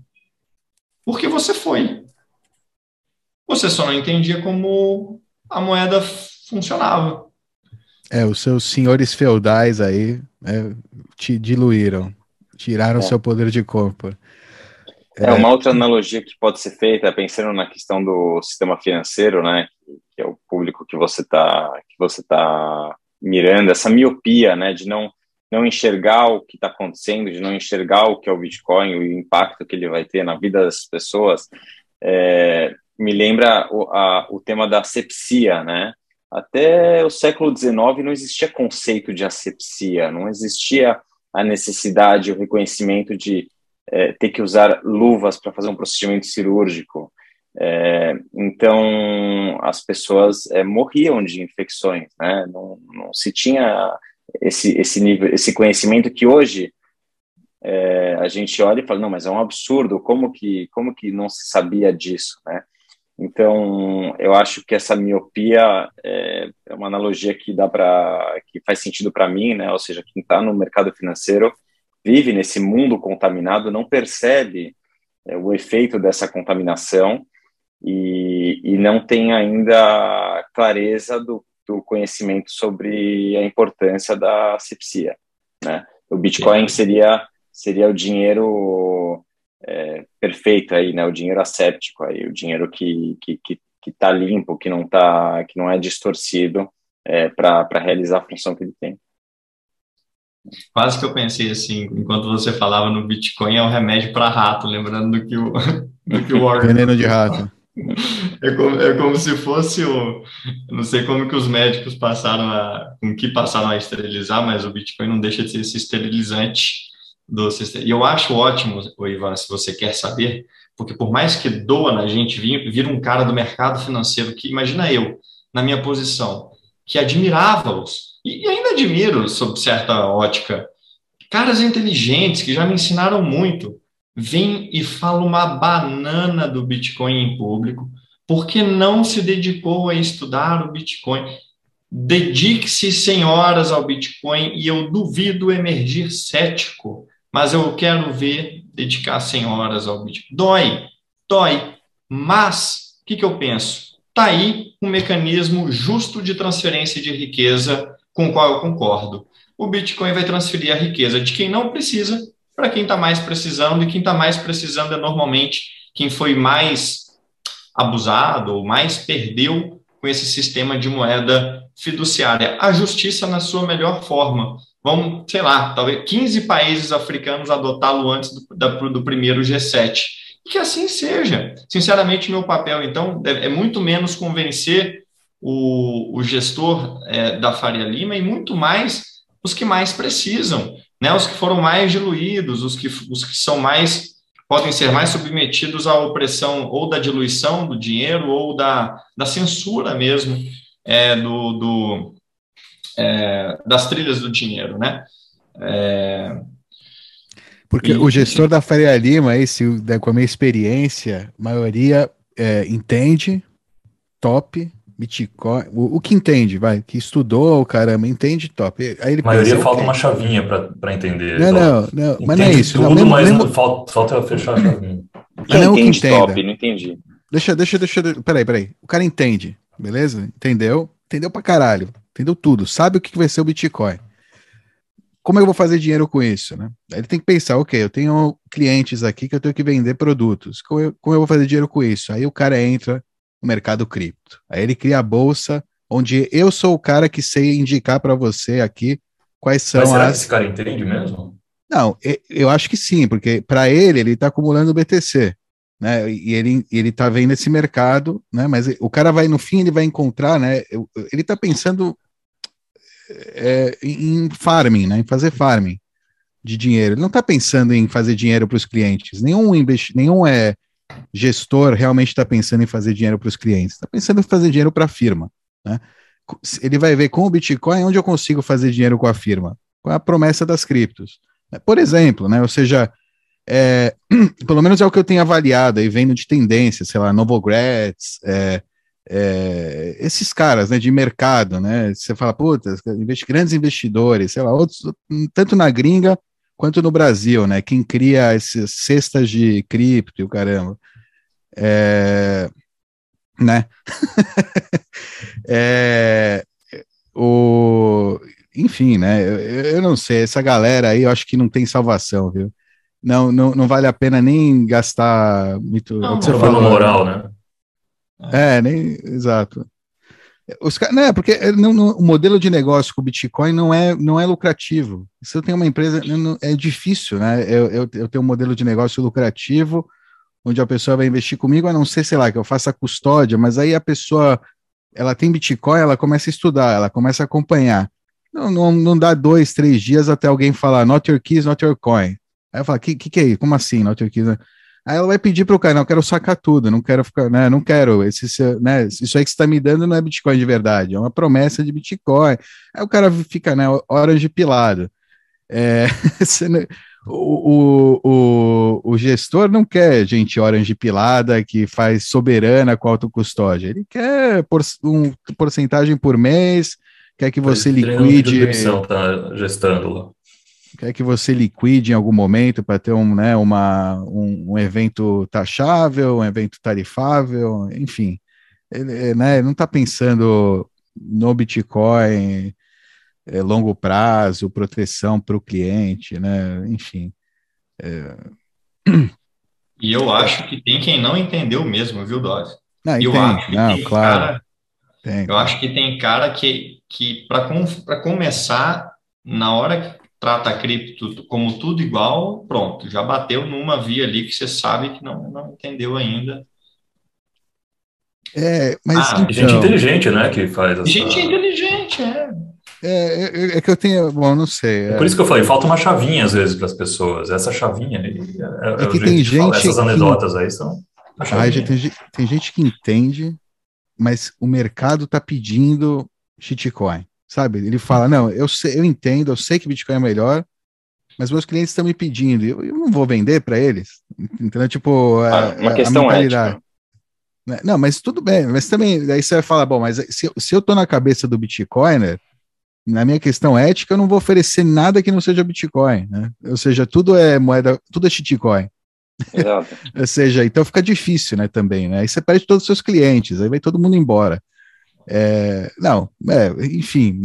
Porque você foi. Você só não entendia como a moeda funcionava. É, os seus senhores feudais aí né, te diluíram, tiraram é. seu poder de compra. É. é uma outra analogia que pode ser feita, pensando na questão do sistema financeiro, né, que é o público que você está que você tá mirando, essa miopia, né, de não não enxergar o que está acontecendo, de não enxergar o que é o Bitcoin, o impacto que ele vai ter na vida das pessoas, é, me lembra o, a, o tema da asepsia, né? Até o século XIX não existia conceito de asepsia, não existia a necessidade, o reconhecimento de é, ter que usar luvas para fazer um procedimento cirúrgico. É, então, as pessoas é, morriam de infecções, né? Não, não se tinha esse, esse nível, esse conhecimento que hoje é, a gente olha e fala, não, mas é um absurdo, como que, como que não se sabia disso, né? Então, eu acho que essa miopia é, é uma analogia que dá para que faz sentido para mim, né? Ou seja, quem está no mercado financeiro vive nesse mundo contaminado, não percebe é, o efeito dessa contaminação e, e não tem ainda clareza do do conhecimento sobre a importância da asepsia. Né? O Bitcoin seria seria o dinheiro é, perfeito aí, né? O dinheiro asséptico aí, o dinheiro que que que está limpo, que não tá que não é distorcido é, para realizar a função que ele tem. Quase que eu pensei assim, enquanto você falava no Bitcoin é um remédio para rato, lembrando do que o do que o Warren veneno de rato. É como, é como se fosse o. Não sei como que os médicos passaram a. Com que passaram a esterilizar, mas o Bitcoin não deixa de ser esse esterilizante do E eu acho ótimo, Ivan, se você quer saber, porque por mais que doa na gente vir, um cara do mercado financeiro que, imagina eu, na minha posição, que admirava-os, e ainda admiro sob certa ótica, caras inteligentes que já me ensinaram muito. Vem e fala uma banana do Bitcoin em público, porque não se dedicou a estudar o Bitcoin. Dedique-se 100 horas ao Bitcoin e eu duvido emergir cético, mas eu quero ver dedicar 100 horas ao Bitcoin. Dói, dói, mas o que, que eu penso? Está aí um mecanismo justo de transferência de riqueza com o qual eu concordo. O Bitcoin vai transferir a riqueza de quem não precisa para quem está mais precisando, e quem está mais precisando é normalmente quem foi mais abusado ou mais perdeu com esse sistema de moeda fiduciária. A justiça na sua melhor forma. Vamos, sei lá, talvez 15 países africanos adotá-lo antes do, da, do primeiro G7. E que assim seja. Sinceramente, meu papel, então, é, é muito menos convencer o, o gestor é, da Faria Lima e muito mais os que mais precisam, né? os que foram mais diluídos, os que, os que são mais podem ser mais submetidos à opressão ou da diluição do dinheiro ou da, da censura mesmo é, do, do é, das trilhas do dinheiro, né? É, Porque e, o gestor da Faria Lima, esse, com a minha experiência, a maioria é, entende, top, Bitcoin, o, o, que entende, vai, que estudou, caramba, entende top. Aí ele a maioria falta uma chavinha para entender. Não, não, não, mas não é isso. Tudo, não, mesmo, mas mesmo... Falta, falta fechar a chavinha. Quem não entende que top, não entendi. Deixa, deixa, deixa, peraí, peraí. O cara entende, beleza? Entendeu? Entendeu pra caralho. Entendeu tudo. Sabe o que vai ser o Bitcoin. Como eu vou fazer dinheiro com isso, né? Aí ele tem que pensar, ok, eu tenho clientes aqui que eu tenho que vender produtos. Como eu, como eu vou fazer dinheiro com isso? Aí o cara entra no mercado cripto. Aí ele cria a bolsa, onde eu sou o cara que sei indicar para você aqui quais são Mas será as... que esse cara entende mesmo? Não, eu acho que sim, porque para ele, ele está acumulando BTC, né? E ele, ele tá vendo esse mercado, né? Mas o cara vai, no fim, ele vai encontrar, né? Ele está pensando é, em farming, né? Em fazer farming de dinheiro. Ele não está pensando em fazer dinheiro para os clientes. Nenhum, nenhum é, gestor realmente está pensando em fazer dinheiro para os clientes, está pensando em fazer dinheiro para a firma. Né? Ele vai ver com o Bitcoin onde eu consigo fazer dinheiro com a firma, com a promessa das criptos. Por exemplo, né? ou seja, é, pelo menos é o que eu tenho avaliado e vendo de tendência, sei lá, Novogratz, é, é, esses caras né, de mercado, né? Você fala, puta, grandes investidores, sei lá, outros, tanto na gringa quanto no Brasil, né? Quem cria essas cestas de cripto e o caramba. É, né? é, o, enfim, né? Eu, eu, não sei, essa galera aí eu acho que não tem salvação, viu? Não, não, não vale a pena nem gastar muito. Não, você falou moral, né? É, nem exato. Os, né, porque é, não, não, o modelo de negócio com o Bitcoin não é, não é lucrativo. Se eu tenho uma empresa, não, é difícil, né? Eu, eu, eu, tenho um modelo de negócio lucrativo, onde a pessoa vai investir comigo, a não ser, sei lá, que eu faça custódia, mas aí a pessoa, ela tem Bitcoin, ela começa a estudar, ela começa a acompanhar. Não, não, não dá dois, três dias até alguém falar, not your keys, not your coin. Aí eu falo, que, que que é isso? Como assim, not your keys? Aí ela vai pedir para o cara, não, eu quero sacar tudo, não quero ficar, né, não quero, esse, né, isso aí que você está me dando não é Bitcoin de verdade, é uma promessa de Bitcoin. Aí o cara fica, né, horas de pilado. É, o, o, o, gestor não quer gente orange pilada que faz soberana com autocustódia, ele quer por, um porcentagem por mês, quer que você liquide. Tá gestando lá quer que você liquide em algum momento para ter um, né, uma, um, um, evento taxável, um evento tarifável, enfim. Ele né, não está pensando no Bitcoin, é, longo prazo, proteção para o cliente, né? enfim. É... E eu acho que tem quem não entendeu mesmo, viu, Dose? Não, eu acho que não, tem claro. cara. Tem. Eu acho que tem cara que, que para com, começar, na hora trata a cripto como tudo igual, pronto, já bateu numa via ali que você sabe que não, não entendeu ainda. É, mas ah, então... gente inteligente, né, que faz essa... Gente inteligente, é. É, é, é, que eu tenho, bom, não sei. É... é... por isso que eu falei, falta uma chavinha às vezes para as pessoas. Essa chavinha aí, é, é que tem gente essas anedotas que... aí são. Ah, tem, tem gente que entende, mas o mercado está pedindo shitcoin. Sabe? Ele fala: não, eu, sei, eu entendo, eu sei que Bitcoin é melhor, mas meus clientes estão me pedindo, eu, eu não vou vender para eles. Entendeu? Tipo, ah, uma a, questão a ética. Né? Não, mas tudo bem, mas também, aí você vai falar, bom, mas se, se eu tô na cabeça do Bitcoiner, na minha questão ética, eu não vou oferecer nada que não seja Bitcoin, né? Ou seja, tudo é moeda, tudo é shitcoin. Ou seja, então fica difícil, né, também, né? Aí você perde todos os seus clientes, aí vai todo mundo embora. É, não, é, enfim,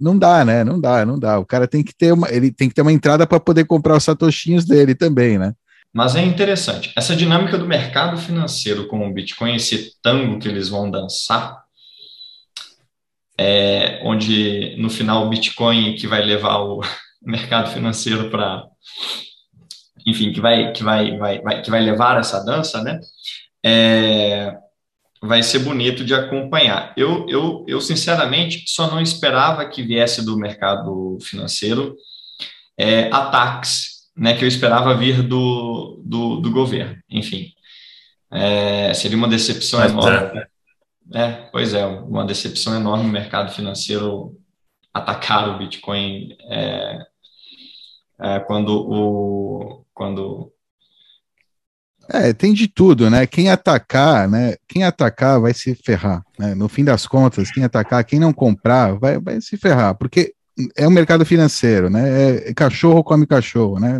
não dá, né? Não dá, não dá. O cara tem que ter uma, ele tem que ter uma entrada para poder comprar os satoshinhos dele também, né? Mas é interessante. Essa dinâmica do mercado financeiro com o Bitcoin, esse tango que eles vão dançar, é, onde no final o Bitcoin que vai levar o mercado financeiro para, enfim, que vai, que vai, vai, vai, que vai levar essa dança, né? É, vai ser bonito de acompanhar. Eu, eu, eu, sinceramente, só não esperava que viesse do mercado financeiro é, ataques, né, que eu esperava vir do, do, do governo. Enfim, é, seria uma decepção Mas, enorme. É. é, pois é, uma decepção enorme no mercado financeiro atacar o Bitcoin é, é, quando o quando é, tem de tudo, né? Quem atacar, né? Quem atacar vai se ferrar, né? No fim das contas, quem atacar, quem não comprar, vai, vai se ferrar, porque é um mercado financeiro, né? É, cachorro come cachorro, né?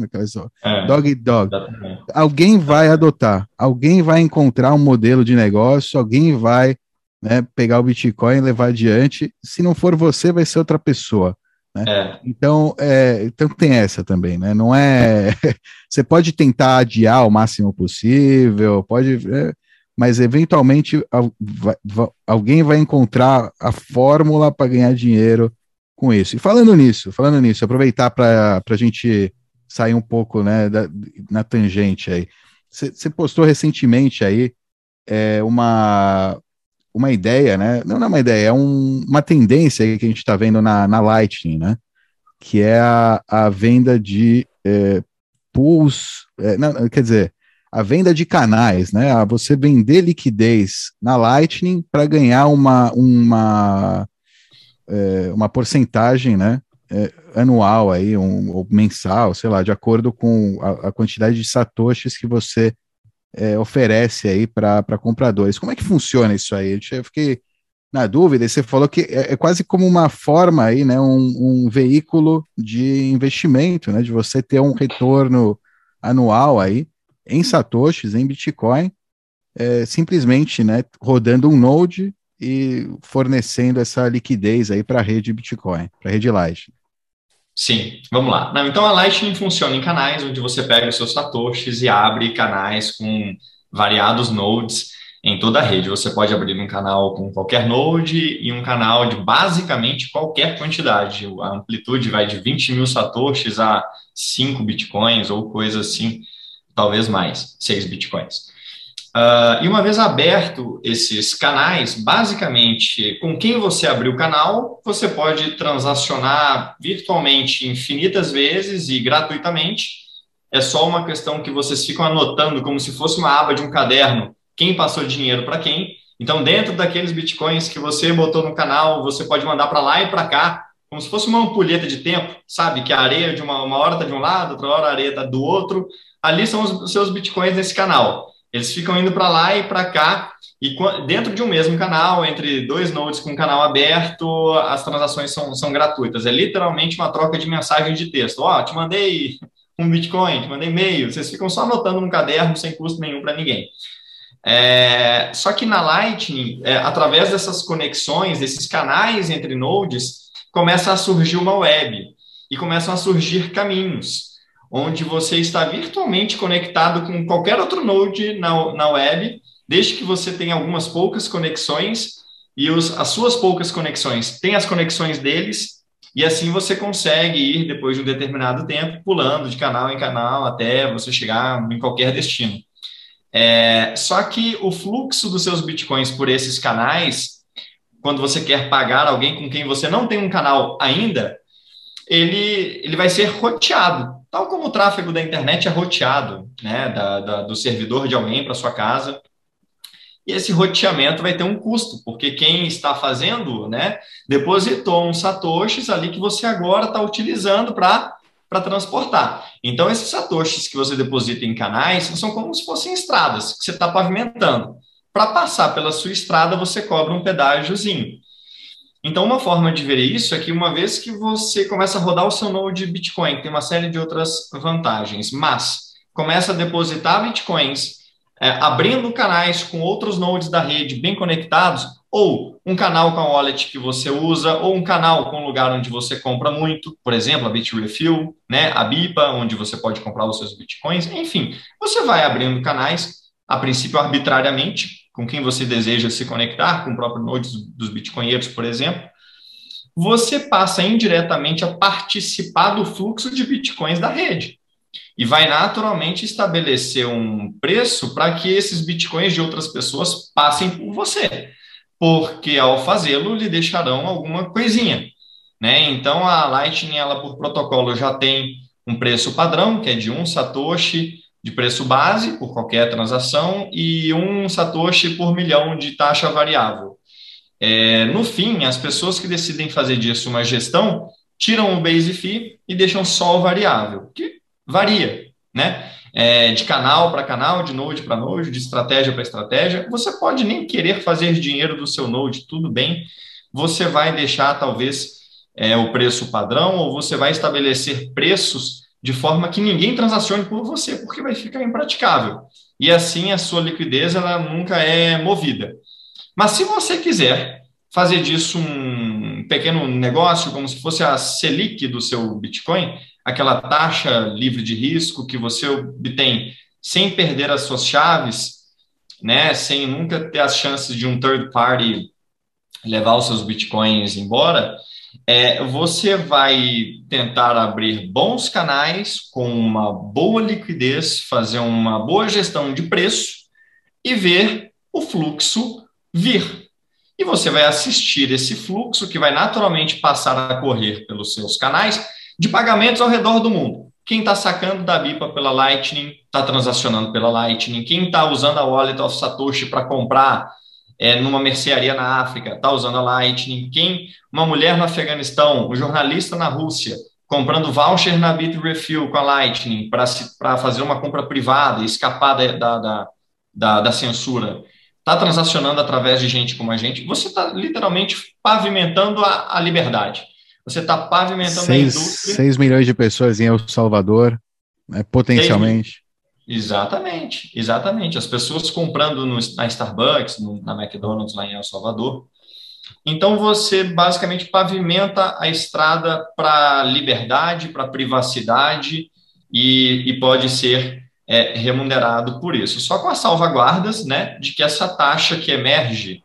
É, dog dog. Exatamente. Alguém vai adotar, alguém vai encontrar um modelo de negócio, alguém vai né, pegar o Bitcoin e levar adiante. Se não for você, vai ser outra pessoa. Né? É. Então, é, então tem essa também, né? Não é. Você pode tentar adiar o máximo possível, pode. É, mas eventualmente alguém vai encontrar a fórmula para ganhar dinheiro com isso. E falando nisso, falando nisso, aproveitar para a gente sair um pouco né, da, na tangente aí. Você postou recentemente aí é, uma, uma ideia, né? Não, é uma ideia, é um, uma tendência que a gente está vendo na, na Lightning, né? Que é a, a venda de é, pools, é, não, quer dizer, a venda de canais, né? A você vender liquidez na Lightning para ganhar uma, uma é, uma porcentagem, né, é, anual aí, um, ou mensal, sei lá, de acordo com a, a quantidade de satoshis que você é, oferece aí para compradores. Como é que funciona isso aí? Eu fiquei na dúvida, e você falou que é, é, quase como uma forma aí, né, um, um veículo de investimento, né, de você ter um retorno anual aí em satoshis, em Bitcoin, é, simplesmente, né, rodando um node e fornecendo essa liquidez aí para a rede Bitcoin, para a rede Lightning. Sim, vamos lá. Não, então a Lightning funciona em canais onde você pega os seus satoshis e abre canais com variados nodes em toda a rede. Você pode abrir um canal com qualquer node e um canal de basicamente qualquer quantidade. A amplitude vai de 20 mil satoshis a 5 bitcoins ou coisa assim, talvez mais, 6 bitcoins. Uh, e uma vez aberto esses canais, basicamente, com quem você abriu o canal, você pode transacionar virtualmente infinitas vezes e gratuitamente. É só uma questão que vocês ficam anotando como se fosse uma aba de um caderno, quem passou dinheiro para quem. Então, dentro daqueles bitcoins que você botou no canal, você pode mandar para lá e para cá, como se fosse uma ampulheta de tempo, sabe? Que a areia de uma, uma hora está de um lado, outra hora a areia está do outro. Ali são os seus bitcoins nesse canal. Eles ficam indo para lá e para cá, e dentro de um mesmo canal, entre dois nodes com um canal aberto, as transações são, são gratuitas. É literalmente uma troca de mensagem de texto. Ó, oh, te mandei um Bitcoin, te mandei e-mail. Vocês ficam só anotando no caderno sem custo nenhum para ninguém. É, só que na Lightning, é, através dessas conexões, desses canais entre nodes, começa a surgir uma web e começam a surgir caminhos onde você está virtualmente conectado com qualquer outro node na, na web, desde que você tenha algumas poucas conexões e os, as suas poucas conexões têm as conexões deles, e assim você consegue ir, depois de um determinado tempo, pulando de canal em canal até você chegar em qualquer destino. É, só que o fluxo dos seus bitcoins por esses canais, quando você quer pagar alguém com quem você não tem um canal ainda, ele, ele vai ser roteado tal como o tráfego da internet é roteado, né, da, da, do servidor de alguém para sua casa. E esse roteamento vai ter um custo, porque quem está fazendo, né, depositou uns satoshis ali que você agora está utilizando para para transportar. Então, esses satoshis que você deposita em canais são como se fossem estradas que você está pavimentando. Para passar pela sua estrada, você cobra um pedágiozinho. Então, uma forma de ver isso é que uma vez que você começa a rodar o seu node de Bitcoin, tem uma série de outras vantagens, mas começa a depositar Bitcoins, é, abrindo canais com outros nodes da rede bem conectados, ou um canal com a wallet que você usa, ou um canal com um lugar onde você compra muito, por exemplo, a Bitrefill, né, a BIPA, onde você pode comprar os seus Bitcoins, enfim, você vai abrindo canais, a princípio arbitrariamente, com quem você deseja se conectar, com o próprio Node dos Bitcoinheiros, por exemplo, você passa indiretamente a participar do fluxo de bitcoins da rede. E vai naturalmente estabelecer um preço para que esses bitcoins de outras pessoas passem por você, porque ao fazê-lo lhe deixarão alguma coisinha. Né? Então a Lightning, ela por protocolo já tem um preço padrão, que é de um satoshi de preço base por qualquer transação e um satoshi por milhão de taxa variável. É, no fim, as pessoas que decidem fazer disso uma gestão tiram o base fee e deixam só o variável, que varia, né? É, de canal para canal, de node para node, de estratégia para estratégia. Você pode nem querer fazer dinheiro do seu node, tudo bem. Você vai deixar talvez é, o preço padrão ou você vai estabelecer preços de forma que ninguém transacione por você, porque vai ficar impraticável. E assim a sua liquidez ela nunca é movida. Mas se você quiser fazer disso um pequeno negócio, como se fosse a Selic do seu Bitcoin, aquela taxa livre de risco que você obtém sem perder as suas chaves, né, sem nunca ter as chances de um third party levar os seus bitcoins embora, é, você vai tentar abrir bons canais com uma boa liquidez, fazer uma boa gestão de preço e ver o fluxo vir. E você vai assistir esse fluxo que vai naturalmente passar a correr pelos seus canais de pagamentos ao redor do mundo. Quem está sacando da BIPA pela Lightning está transacionando pela Lightning. Quem está usando a Wallet of Satoshi para comprar é, numa mercearia na África está usando a Lightning. Quem uma mulher no Afeganistão, um jornalista na Rússia comprando voucher na Bitrefill com a Lightning para fazer uma compra privada e escapar da, da, da, da censura está transacionando através de gente como a gente, você está literalmente pavimentando a, a liberdade. Você está pavimentando seis, a indústria. 6 milhões de pessoas em El Salvador, né, potencialmente. Exatamente, exatamente. As pessoas comprando no, na Starbucks, no, na McDonald's lá em El Salvador. Então você basicamente pavimenta a estrada para liberdade, para privacidade e, e pode ser é, remunerado por isso. Só com as salvaguardas, né, de que essa taxa que emerge,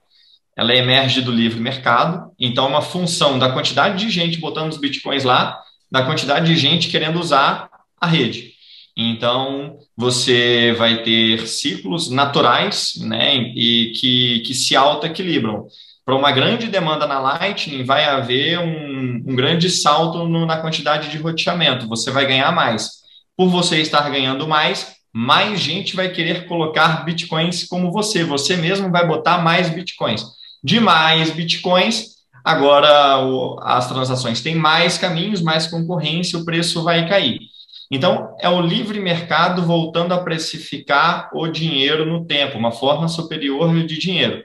ela emerge do livre mercado. Então, uma função da quantidade de gente botando os bitcoins lá, da quantidade de gente querendo usar a rede. Então, você vai ter ciclos naturais, né, e que, que se auto-equilibram. Para uma grande demanda na Lightning, vai haver um, um grande salto no, na quantidade de roteamento. Você vai ganhar mais. Por você estar ganhando mais, mais gente vai querer colocar bitcoins como você. Você mesmo vai botar mais bitcoins. De mais bitcoins, agora o, as transações têm mais caminhos, mais concorrência, o preço vai cair. Então, é o livre mercado voltando a precificar o dinheiro no tempo, uma forma superior de dinheiro.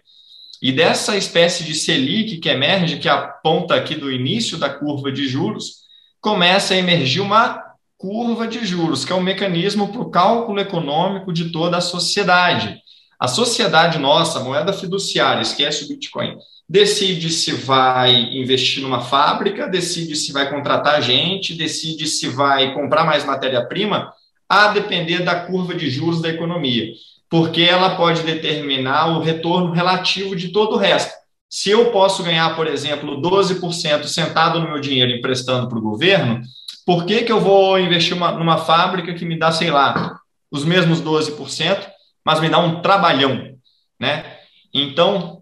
E dessa espécie de Selic que emerge, que aponta aqui do início da curva de juros, começa a emergir uma curva de juros, que é um mecanismo para o cálculo econômico de toda a sociedade. A sociedade nossa, a moeda fiduciária, esquece o Bitcoin, decide se vai investir numa fábrica, decide se vai contratar gente, decide se vai comprar mais matéria-prima, a depender da curva de juros da economia, porque ela pode determinar o retorno relativo de todo o resto. Se eu posso ganhar, por exemplo, 12% sentado no meu dinheiro emprestando para o governo, por que, que eu vou investir uma, numa fábrica que me dá, sei lá, os mesmos 12%, mas me dá um trabalhão, né? Então,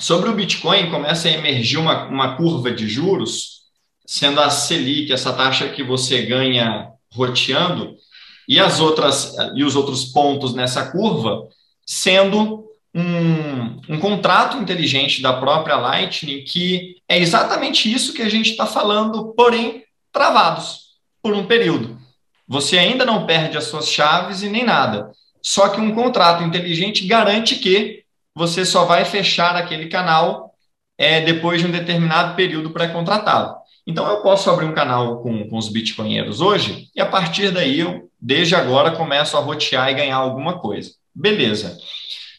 sobre o Bitcoin, começa a emergir uma, uma curva de juros, sendo a Selic, essa taxa que você ganha roteando, e as outras e os outros pontos nessa curva sendo um, um contrato inteligente da própria Lightning que é exatamente isso que a gente está falando, porém travados por um período. Você ainda não perde as suas chaves e nem nada. Só que um contrato inteligente garante que você só vai fechar aquele canal é, depois de um determinado período pré-contratado. Então, eu posso abrir um canal com, com os bitcoinheiros hoje e, a partir daí, eu, desde agora, começo a rotear e ganhar alguma coisa. Beleza.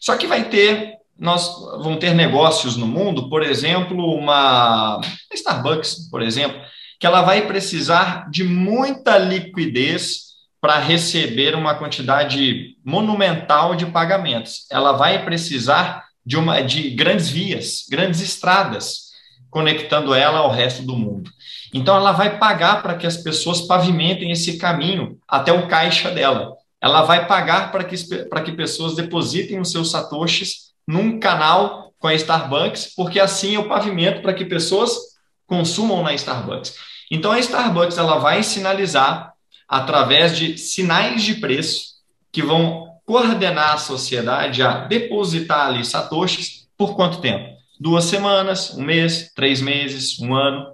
Só que vai ter, nós vão ter negócios no mundo, por exemplo, uma Starbucks, por exemplo, que ela vai precisar de muita liquidez para receber uma quantidade monumental de pagamentos. Ela vai precisar de, uma, de grandes vias, grandes estradas. conectando ela ao resto do mundo. Então, ela vai pagar para que as pessoas pavimentem esse caminho até o caixa dela. Ela vai pagar para que, para que pessoas depositem os seus satoshis num canal com a Starbucks, porque assim eu pavimento para que pessoas consumam na Starbucks. Então, a Starbucks ela vai sinalizar através de sinais de preço que vão coordenar a sociedade a depositar ali satoshis por quanto tempo? Duas semanas, um mês, três meses, um ano.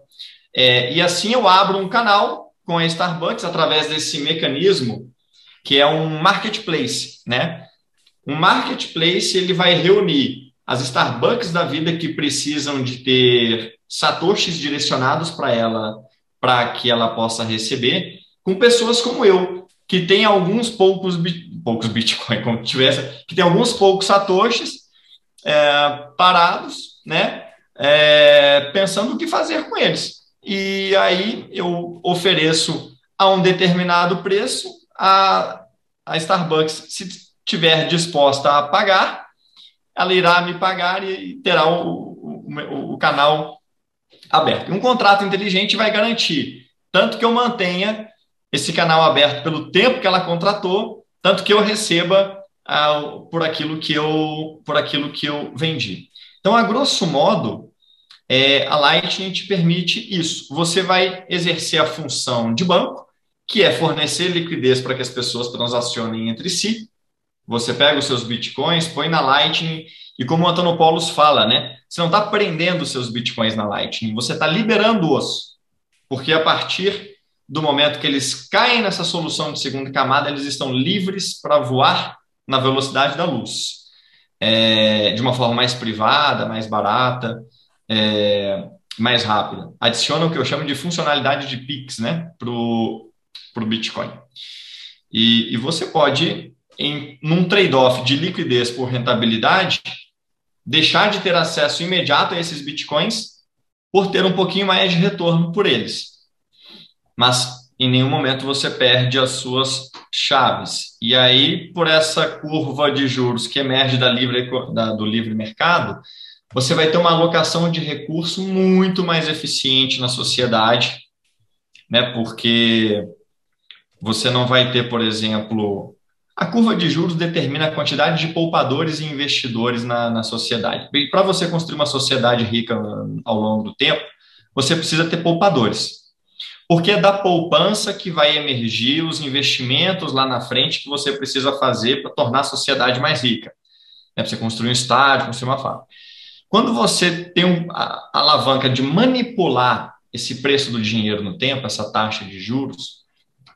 É, e assim eu abro um canal com a Starbucks através desse mecanismo que é um marketplace, né? Um marketplace ele vai reunir as Starbucks da vida que precisam de ter satoshis direcionados para ela, para que ela possa receber, com pessoas como eu, que tem alguns poucos, poucos Bitcoin, como tivesse, que tem alguns poucos satoshis é, parados, né? É, pensando o que fazer com eles. E aí eu ofereço a um determinado preço, a, a Starbucks, se tiver disposta a pagar, ela irá me pagar e terá o, o, o canal aberto. Um contrato inteligente vai garantir tanto que eu mantenha esse canal aberto pelo tempo que ela contratou, tanto que eu receba ah, por aquilo que eu por aquilo que eu vendi. Então, a grosso modo, é, a Lightning te permite isso. Você vai exercer a função de banco, que é fornecer liquidez para que as pessoas transacionem entre si. Você pega os seus bitcoins, põe na Lightning e como o Antônio Paulos fala, né? Você não está prendendo os seus bitcoins na Lightning, você está liberando-os. Porque a partir do momento que eles caem nessa solução de segunda camada, eles estão livres para voar na velocidade da luz. É, de uma forma mais privada, mais barata, é, mais rápida. Adiciona o que eu chamo de funcionalidade de PIX né, para o Bitcoin. E, e, você pode, em num trade-off de liquidez por rentabilidade, deixar de ter acesso imediato a esses Bitcoins por ter um pouquinho mais de retorno por eles mas em nenhum momento você perde as suas chaves. E aí, por essa curva de juros que emerge da livre, da, do livre mercado, você vai ter uma alocação de recurso muito mais eficiente na sociedade, né? Porque você não vai ter, por exemplo, a curva de juros determina a quantidade de poupadores e investidores na, na sociedade. Para você construir uma sociedade rica ao longo do tempo, você precisa ter poupadores porque é da poupança que vai emergir os investimentos lá na frente que você precisa fazer para tornar a sociedade mais rica. É para você construir um estádio, construir uma fábrica. Quando você tem a, a alavanca de manipular esse preço do dinheiro no tempo, essa taxa de juros,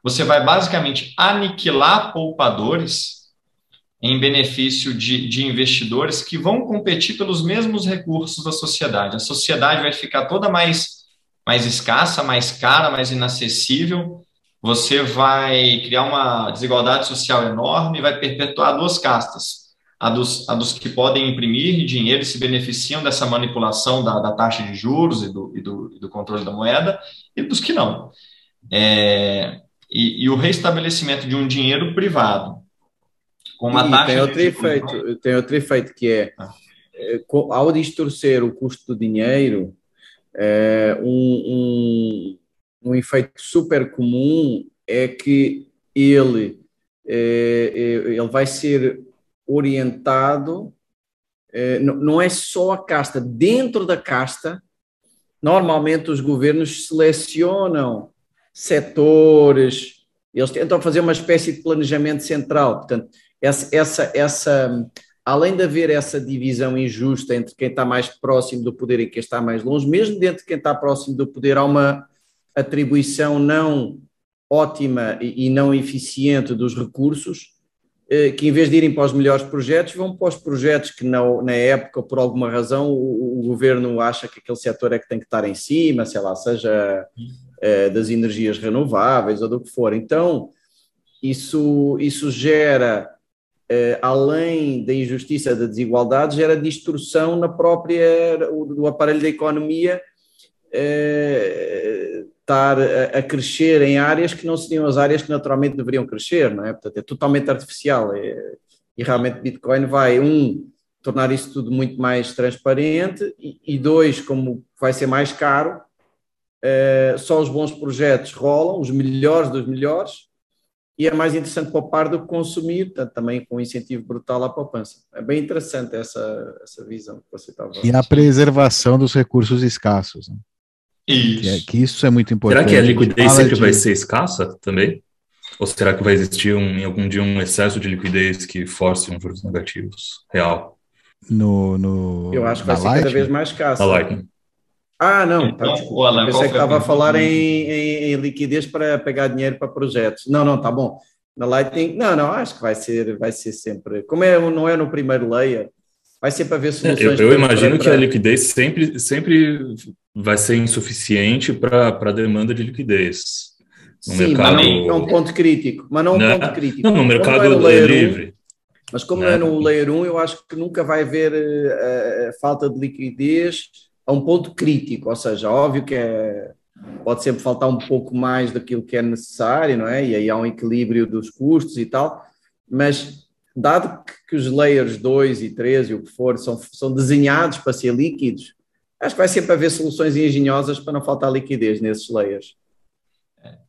você vai basicamente aniquilar poupadores em benefício de, de, investidores que vão competir pelos mesmos recursos da sociedade. A sociedade vai ficar toda mais mais escassa, mais cara, mais inacessível, você vai criar uma desigualdade social enorme e vai perpetuar duas castas. A dos, a dos que podem imprimir dinheiro e se beneficiam dessa manipulação da, da taxa de juros e do, e do, e do, controle da moeda, e dos que não. É, e, e, o restabelecimento de um dinheiro privado. Com uma e taxa tem outro, efeito, tem outro efeito que é, ah. é ao distorcer o custo do dinheiro, é, um, um, um, efeito super comum é que ele, é, é ele vai ser orientado, é, não é só a casta, dentro da casta, normalmente os governos selecionam setores, eles tentam fazer uma espécie de planejamento central, portanto, essa, essa, essa além de haver essa divisão injusta entre quem está mais próximo do poder e quem está mais longe, mesmo dentro de quem está próximo do poder, há uma atribuição não ótima e não eficiente dos recursos, eh, que em vez de irem para os melhores projetos, vão para os projetos que na, na época, por alguma razão, o, o, governo acha que aquele setor é que tem que estar em cima, sei lá, seja eh, das energias renováveis ou do que for. Então, isso, isso gera além da injustiça, da desigualdade, gera distorção na própria do aparelho da economia eh, estar a, crescer em áreas que não seriam as áreas que naturalmente deveriam crescer, não é? Portanto, é totalmente artificial. É, e realmente Bitcoin vai, um, tornar isso tudo muito mais transparente e, e dois, como vai ser mais caro, uh, só os bons projetos rolam, os melhores dos melhores, e é mais interessante poupar do que consumir, portanto, também com um incentivo brutal à poupança. É bem interessante essa, essa visão que você estava E a preservação dos recursos escassos. Né? Isso. Que, é, que, isso é muito importante. Será que a liquidez sempre de... vai ser escassa também? Ou será que vai existir um, em algum dia um excesso de liquidez que force um juros negativos real? No, no, Eu acho que vai ser cada vez mais escassa. Lightning. Ah, não, então, tá, o Alan, pensei que estava a falar em, em, em, liquidez para pegar dinheiro para projetos. Não, não, tá bom. Na Lightning, não, não, acho que vai ser, vai ser sempre. Como é, não é no primeiro layer, vai ser para ver soluções. Eu, eu imagino que a liquidez sempre, sempre vai ser insuficiente para a demanda de liquidez. No Sim, mercado... mas não é um ponto crítico. Mas não é um né? ponto crítico. Não, no mercado é no livre. mas como não é no layer 1, eu acho que nunca vai haver uh, falta de liquidez a um ponto crítico, ou seja, óbvio que é, pode sempre faltar um pouco mais daquilo que é necessário, não é? E aí há um equilíbrio dos custos e tal, mas dado que os layers 2 e 3 e o que for são, são desenhados para ser líquidos, acho que vai sempre haver soluções engenhosas para não faltar liquidez nesses layers.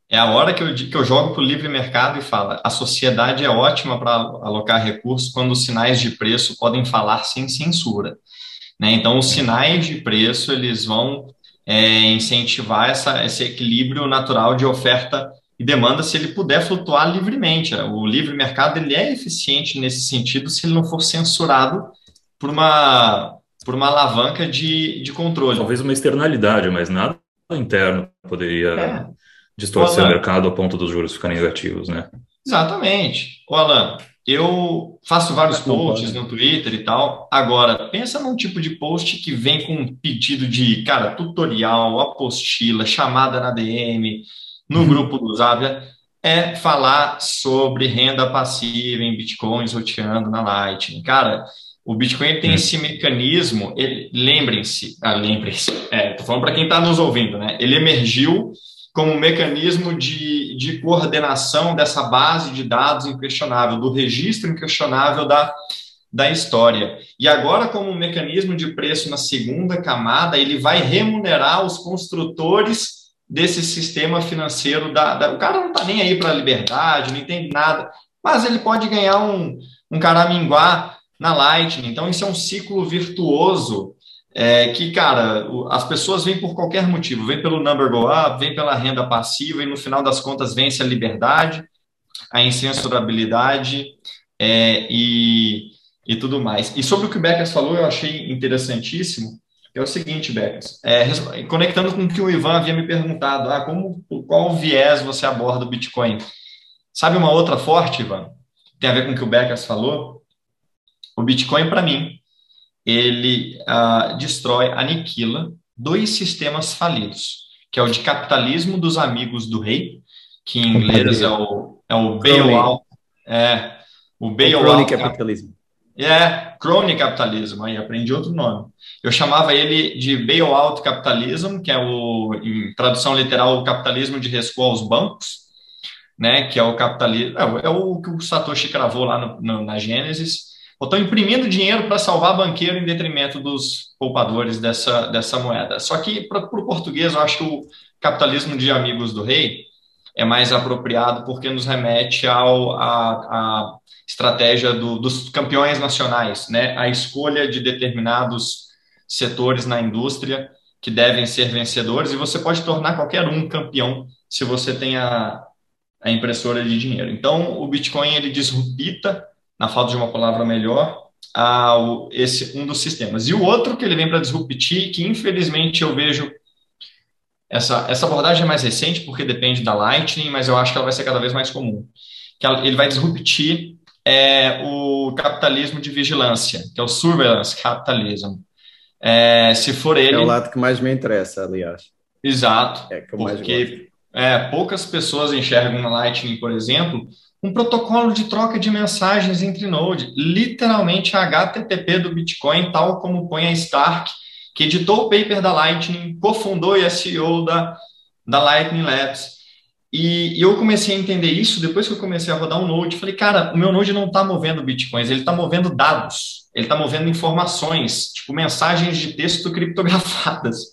É a hora que eu, que eu jogo para o livre mercado e falo, a sociedade é ótima para alocar recursos quando os sinais de preço podem falar sem censura. Né? Então, os sinais de preço eles vão é, incentivar essa, esse equilíbrio natural de oferta e demanda se ele puder flutuar livremente. O livre mercado ele é eficiente nesse sentido se ele não for censurado por uma, por uma alavanca de, de controle. Talvez uma externalidade, mas nada interno poderia é. distorcer Olá. o mercado ao ponto dos juros ficarem negativos, né? Exatamente. O Alan, eu faço vários posts no Twitter e tal. Agora, pensa num tipo de post que vem com um pedido de, cara, tutorial, apostila, chamada na DM, no uhum. grupo do Zap. É falar sobre renda passiva em bitcoins roteando na Lightning. Cara, o Bitcoin tem uhum. esse mecanismo, lembrem-se, ah, lembrem-se, é, tô falando para quem está nos ouvindo, né? Ele emergiu como mecanismo de, de coordenação dessa base de dados inquestionável, do registro inquestionável da, da história. E agora, como um mecanismo de preço na segunda camada, ele vai remunerar os construtores desse sistema financeiro. Da, da o cara não está nem aí para a liberdade, não entende nada, mas ele pode ganhar um, um caraminguá na Lightning. Então, isso é um ciclo virtuoso é que, cara, as pessoas vêm por qualquer motivo, vêm pelo number go up, vêm pela renda passiva e no final das contas vence a liberdade, a incensurabilidade é, e, e tudo mais. E sobre o que o Becas falou, eu achei interessantíssimo, é o seguinte, Becas, é, conectando com o que o Ivan havia me perguntado, ah, como, qual viés você aborda o Bitcoin? Sabe uma outra forte, Ivan? Tem a ver com o que o Becas falou? O Bitcoin, para mim, ele uh, destrói, aniquila dois sistemas falidos, que é o de capitalismo dos amigos do rei, que em inglês é o, é o bailout, é, o bailout capitalismo. É, crony capitalismo, aí aprendi outro nome. Eu chamava ele de bailout capitalism, que é o, em tradução literal, o capitalismo de rescoa aos bancos, né, que é o capitalismo, é, é o que o Satoshi cravou lá no, no, na Gênesis, ou estão imprimindo dinheiro para salvar banqueiro em detrimento dos poupadores dessa, dessa moeda. Só que, para o português, eu acho que o capitalismo de amigos do rei é mais apropriado porque nos remete ao, a, a estratégia do, dos campeões nacionais, né? a escolha de determinados setores na indústria que devem ser vencedores, e você pode tornar qualquer um campeão se você tem a, a impressora de dinheiro. Então, o Bitcoin ele disrupta na falta de uma palavra melhor, a, esse um dos sistemas. E o outro que ele vem para disruptir, que infelizmente eu vejo essa, essa abordagem é mais recente, porque depende da Lightning, mas eu acho que ela vai ser cada vez mais comum. Que ela, ele vai disruptir é, o capitalismo de vigilância, que é o surveillance capitalism. É, se for ele. É o lado que mais me interessa, aliás. Exato. É que eu porque é, poucas pessoas enxergam na Lightning, por exemplo, um protocolo de troca de mensagens entre Node, literalmente a HTTP do Bitcoin, tal como põe a Stark, que editou o paper da Lightning, cofundou e SEO da, da Lightning Labs. E, e, eu comecei a entender isso depois que eu comecei a rodar um Node. Falei, cara, o meu Node não está movendo Bitcoins, ele está movendo dados, ele está movendo informações, tipo mensagens de texto criptografadas.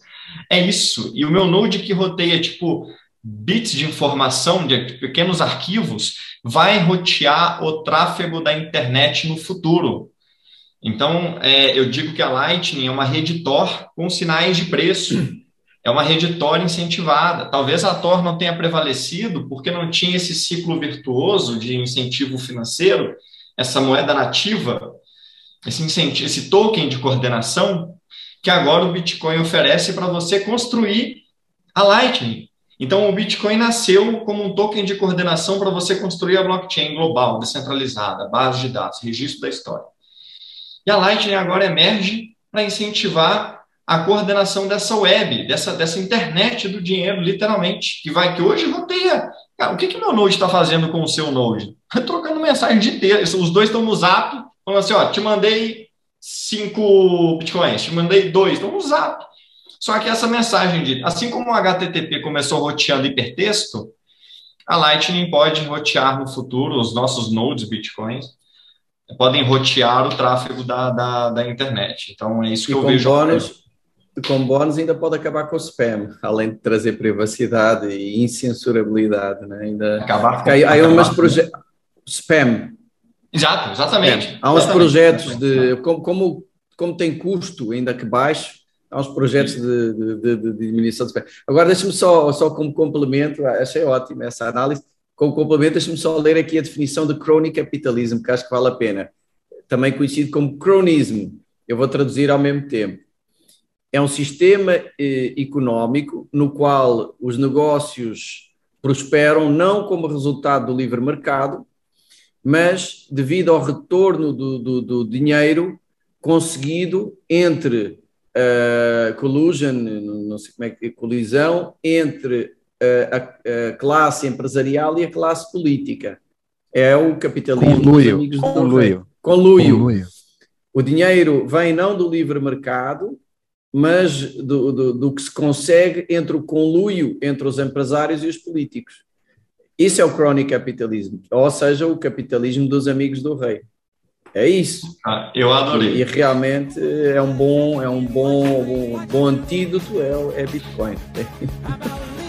É isso. E o meu Node que roteia, tipo, bits de informação, de pequenos arquivos, vai rotear o tráfego da internet no futuro. Então, é, eu digo que a Lightning é uma rede Tor com sinais de preço. É uma rede Tor incentivada. Talvez a Tor não tenha prevalecido porque não tinha esse ciclo virtuoso de incentivo financeiro, essa moeda nativa, esse, incentivo, esse token de coordenação que agora o Bitcoin oferece para você construir a Lightning. Então, o Bitcoin nasceu como um token de coordenação para você construir a blockchain global, descentralizada, base de dados, registro da história. E a Lightning agora emerge para incentivar a coordenação dessa web, dessa, dessa internet do dinheiro, literalmente, que vai que hoje roteia. Cara, o que, que meu Node está fazendo com o seu Node? Trocando mensagem de texto. Os dois estão no zap, falando assim: ó, te mandei cinco bitcoins, te mandei dois, estão no zap. Só que essa mensagem de, assim como o HTTP começou roteando hipertexto, a Lightning pode rotear no futuro os nossos nodes bitcoins podem rotear o tráfego da, da, da internet. Então é isso que e eu vejo. Bônus, com bónus ainda pode acabar com o spam, além de trazer privacidade e incensurabilidade, né? Ainda acabar com, aí, aí umas projetos spam. Exato, exatamente. É. Há uns exatamente. projetos de como, como como tem custo ainda que baixo, uns projetos de, de, de, de diminuição de spam. Agora deixa-me só só como complemento, achei ótimo essa análise. Como complemento, deixa-me só ler aqui a definição de crony capitalismo, que acho que vale a pena. Também conhecido como cronismo. Eu vou traduzir ao mesmo tempo é um sistema eh, económico no qual os negócios prosperam não como resultado do livre mercado, mas devido ao retorno do, do, do dinheiro conseguido entre uh, collusion, não sei como é que colisão, entre uh, a, a, classe empresarial e a classe política. É o capitalismo conluio, dos amigos conluio. Conluio. conluio. O dinheiro vem não do livre mercado, mas do, do, do, que se consegue entre o conluio entre os empresários e os políticos. Isso é o crony capitalismo, ou seja, o capitalismo dos amigos do rei. É isso. Ah, eu adorei. E, e, realmente é um bom, é um bom, bom, bom antídoto é, é Bitcoin.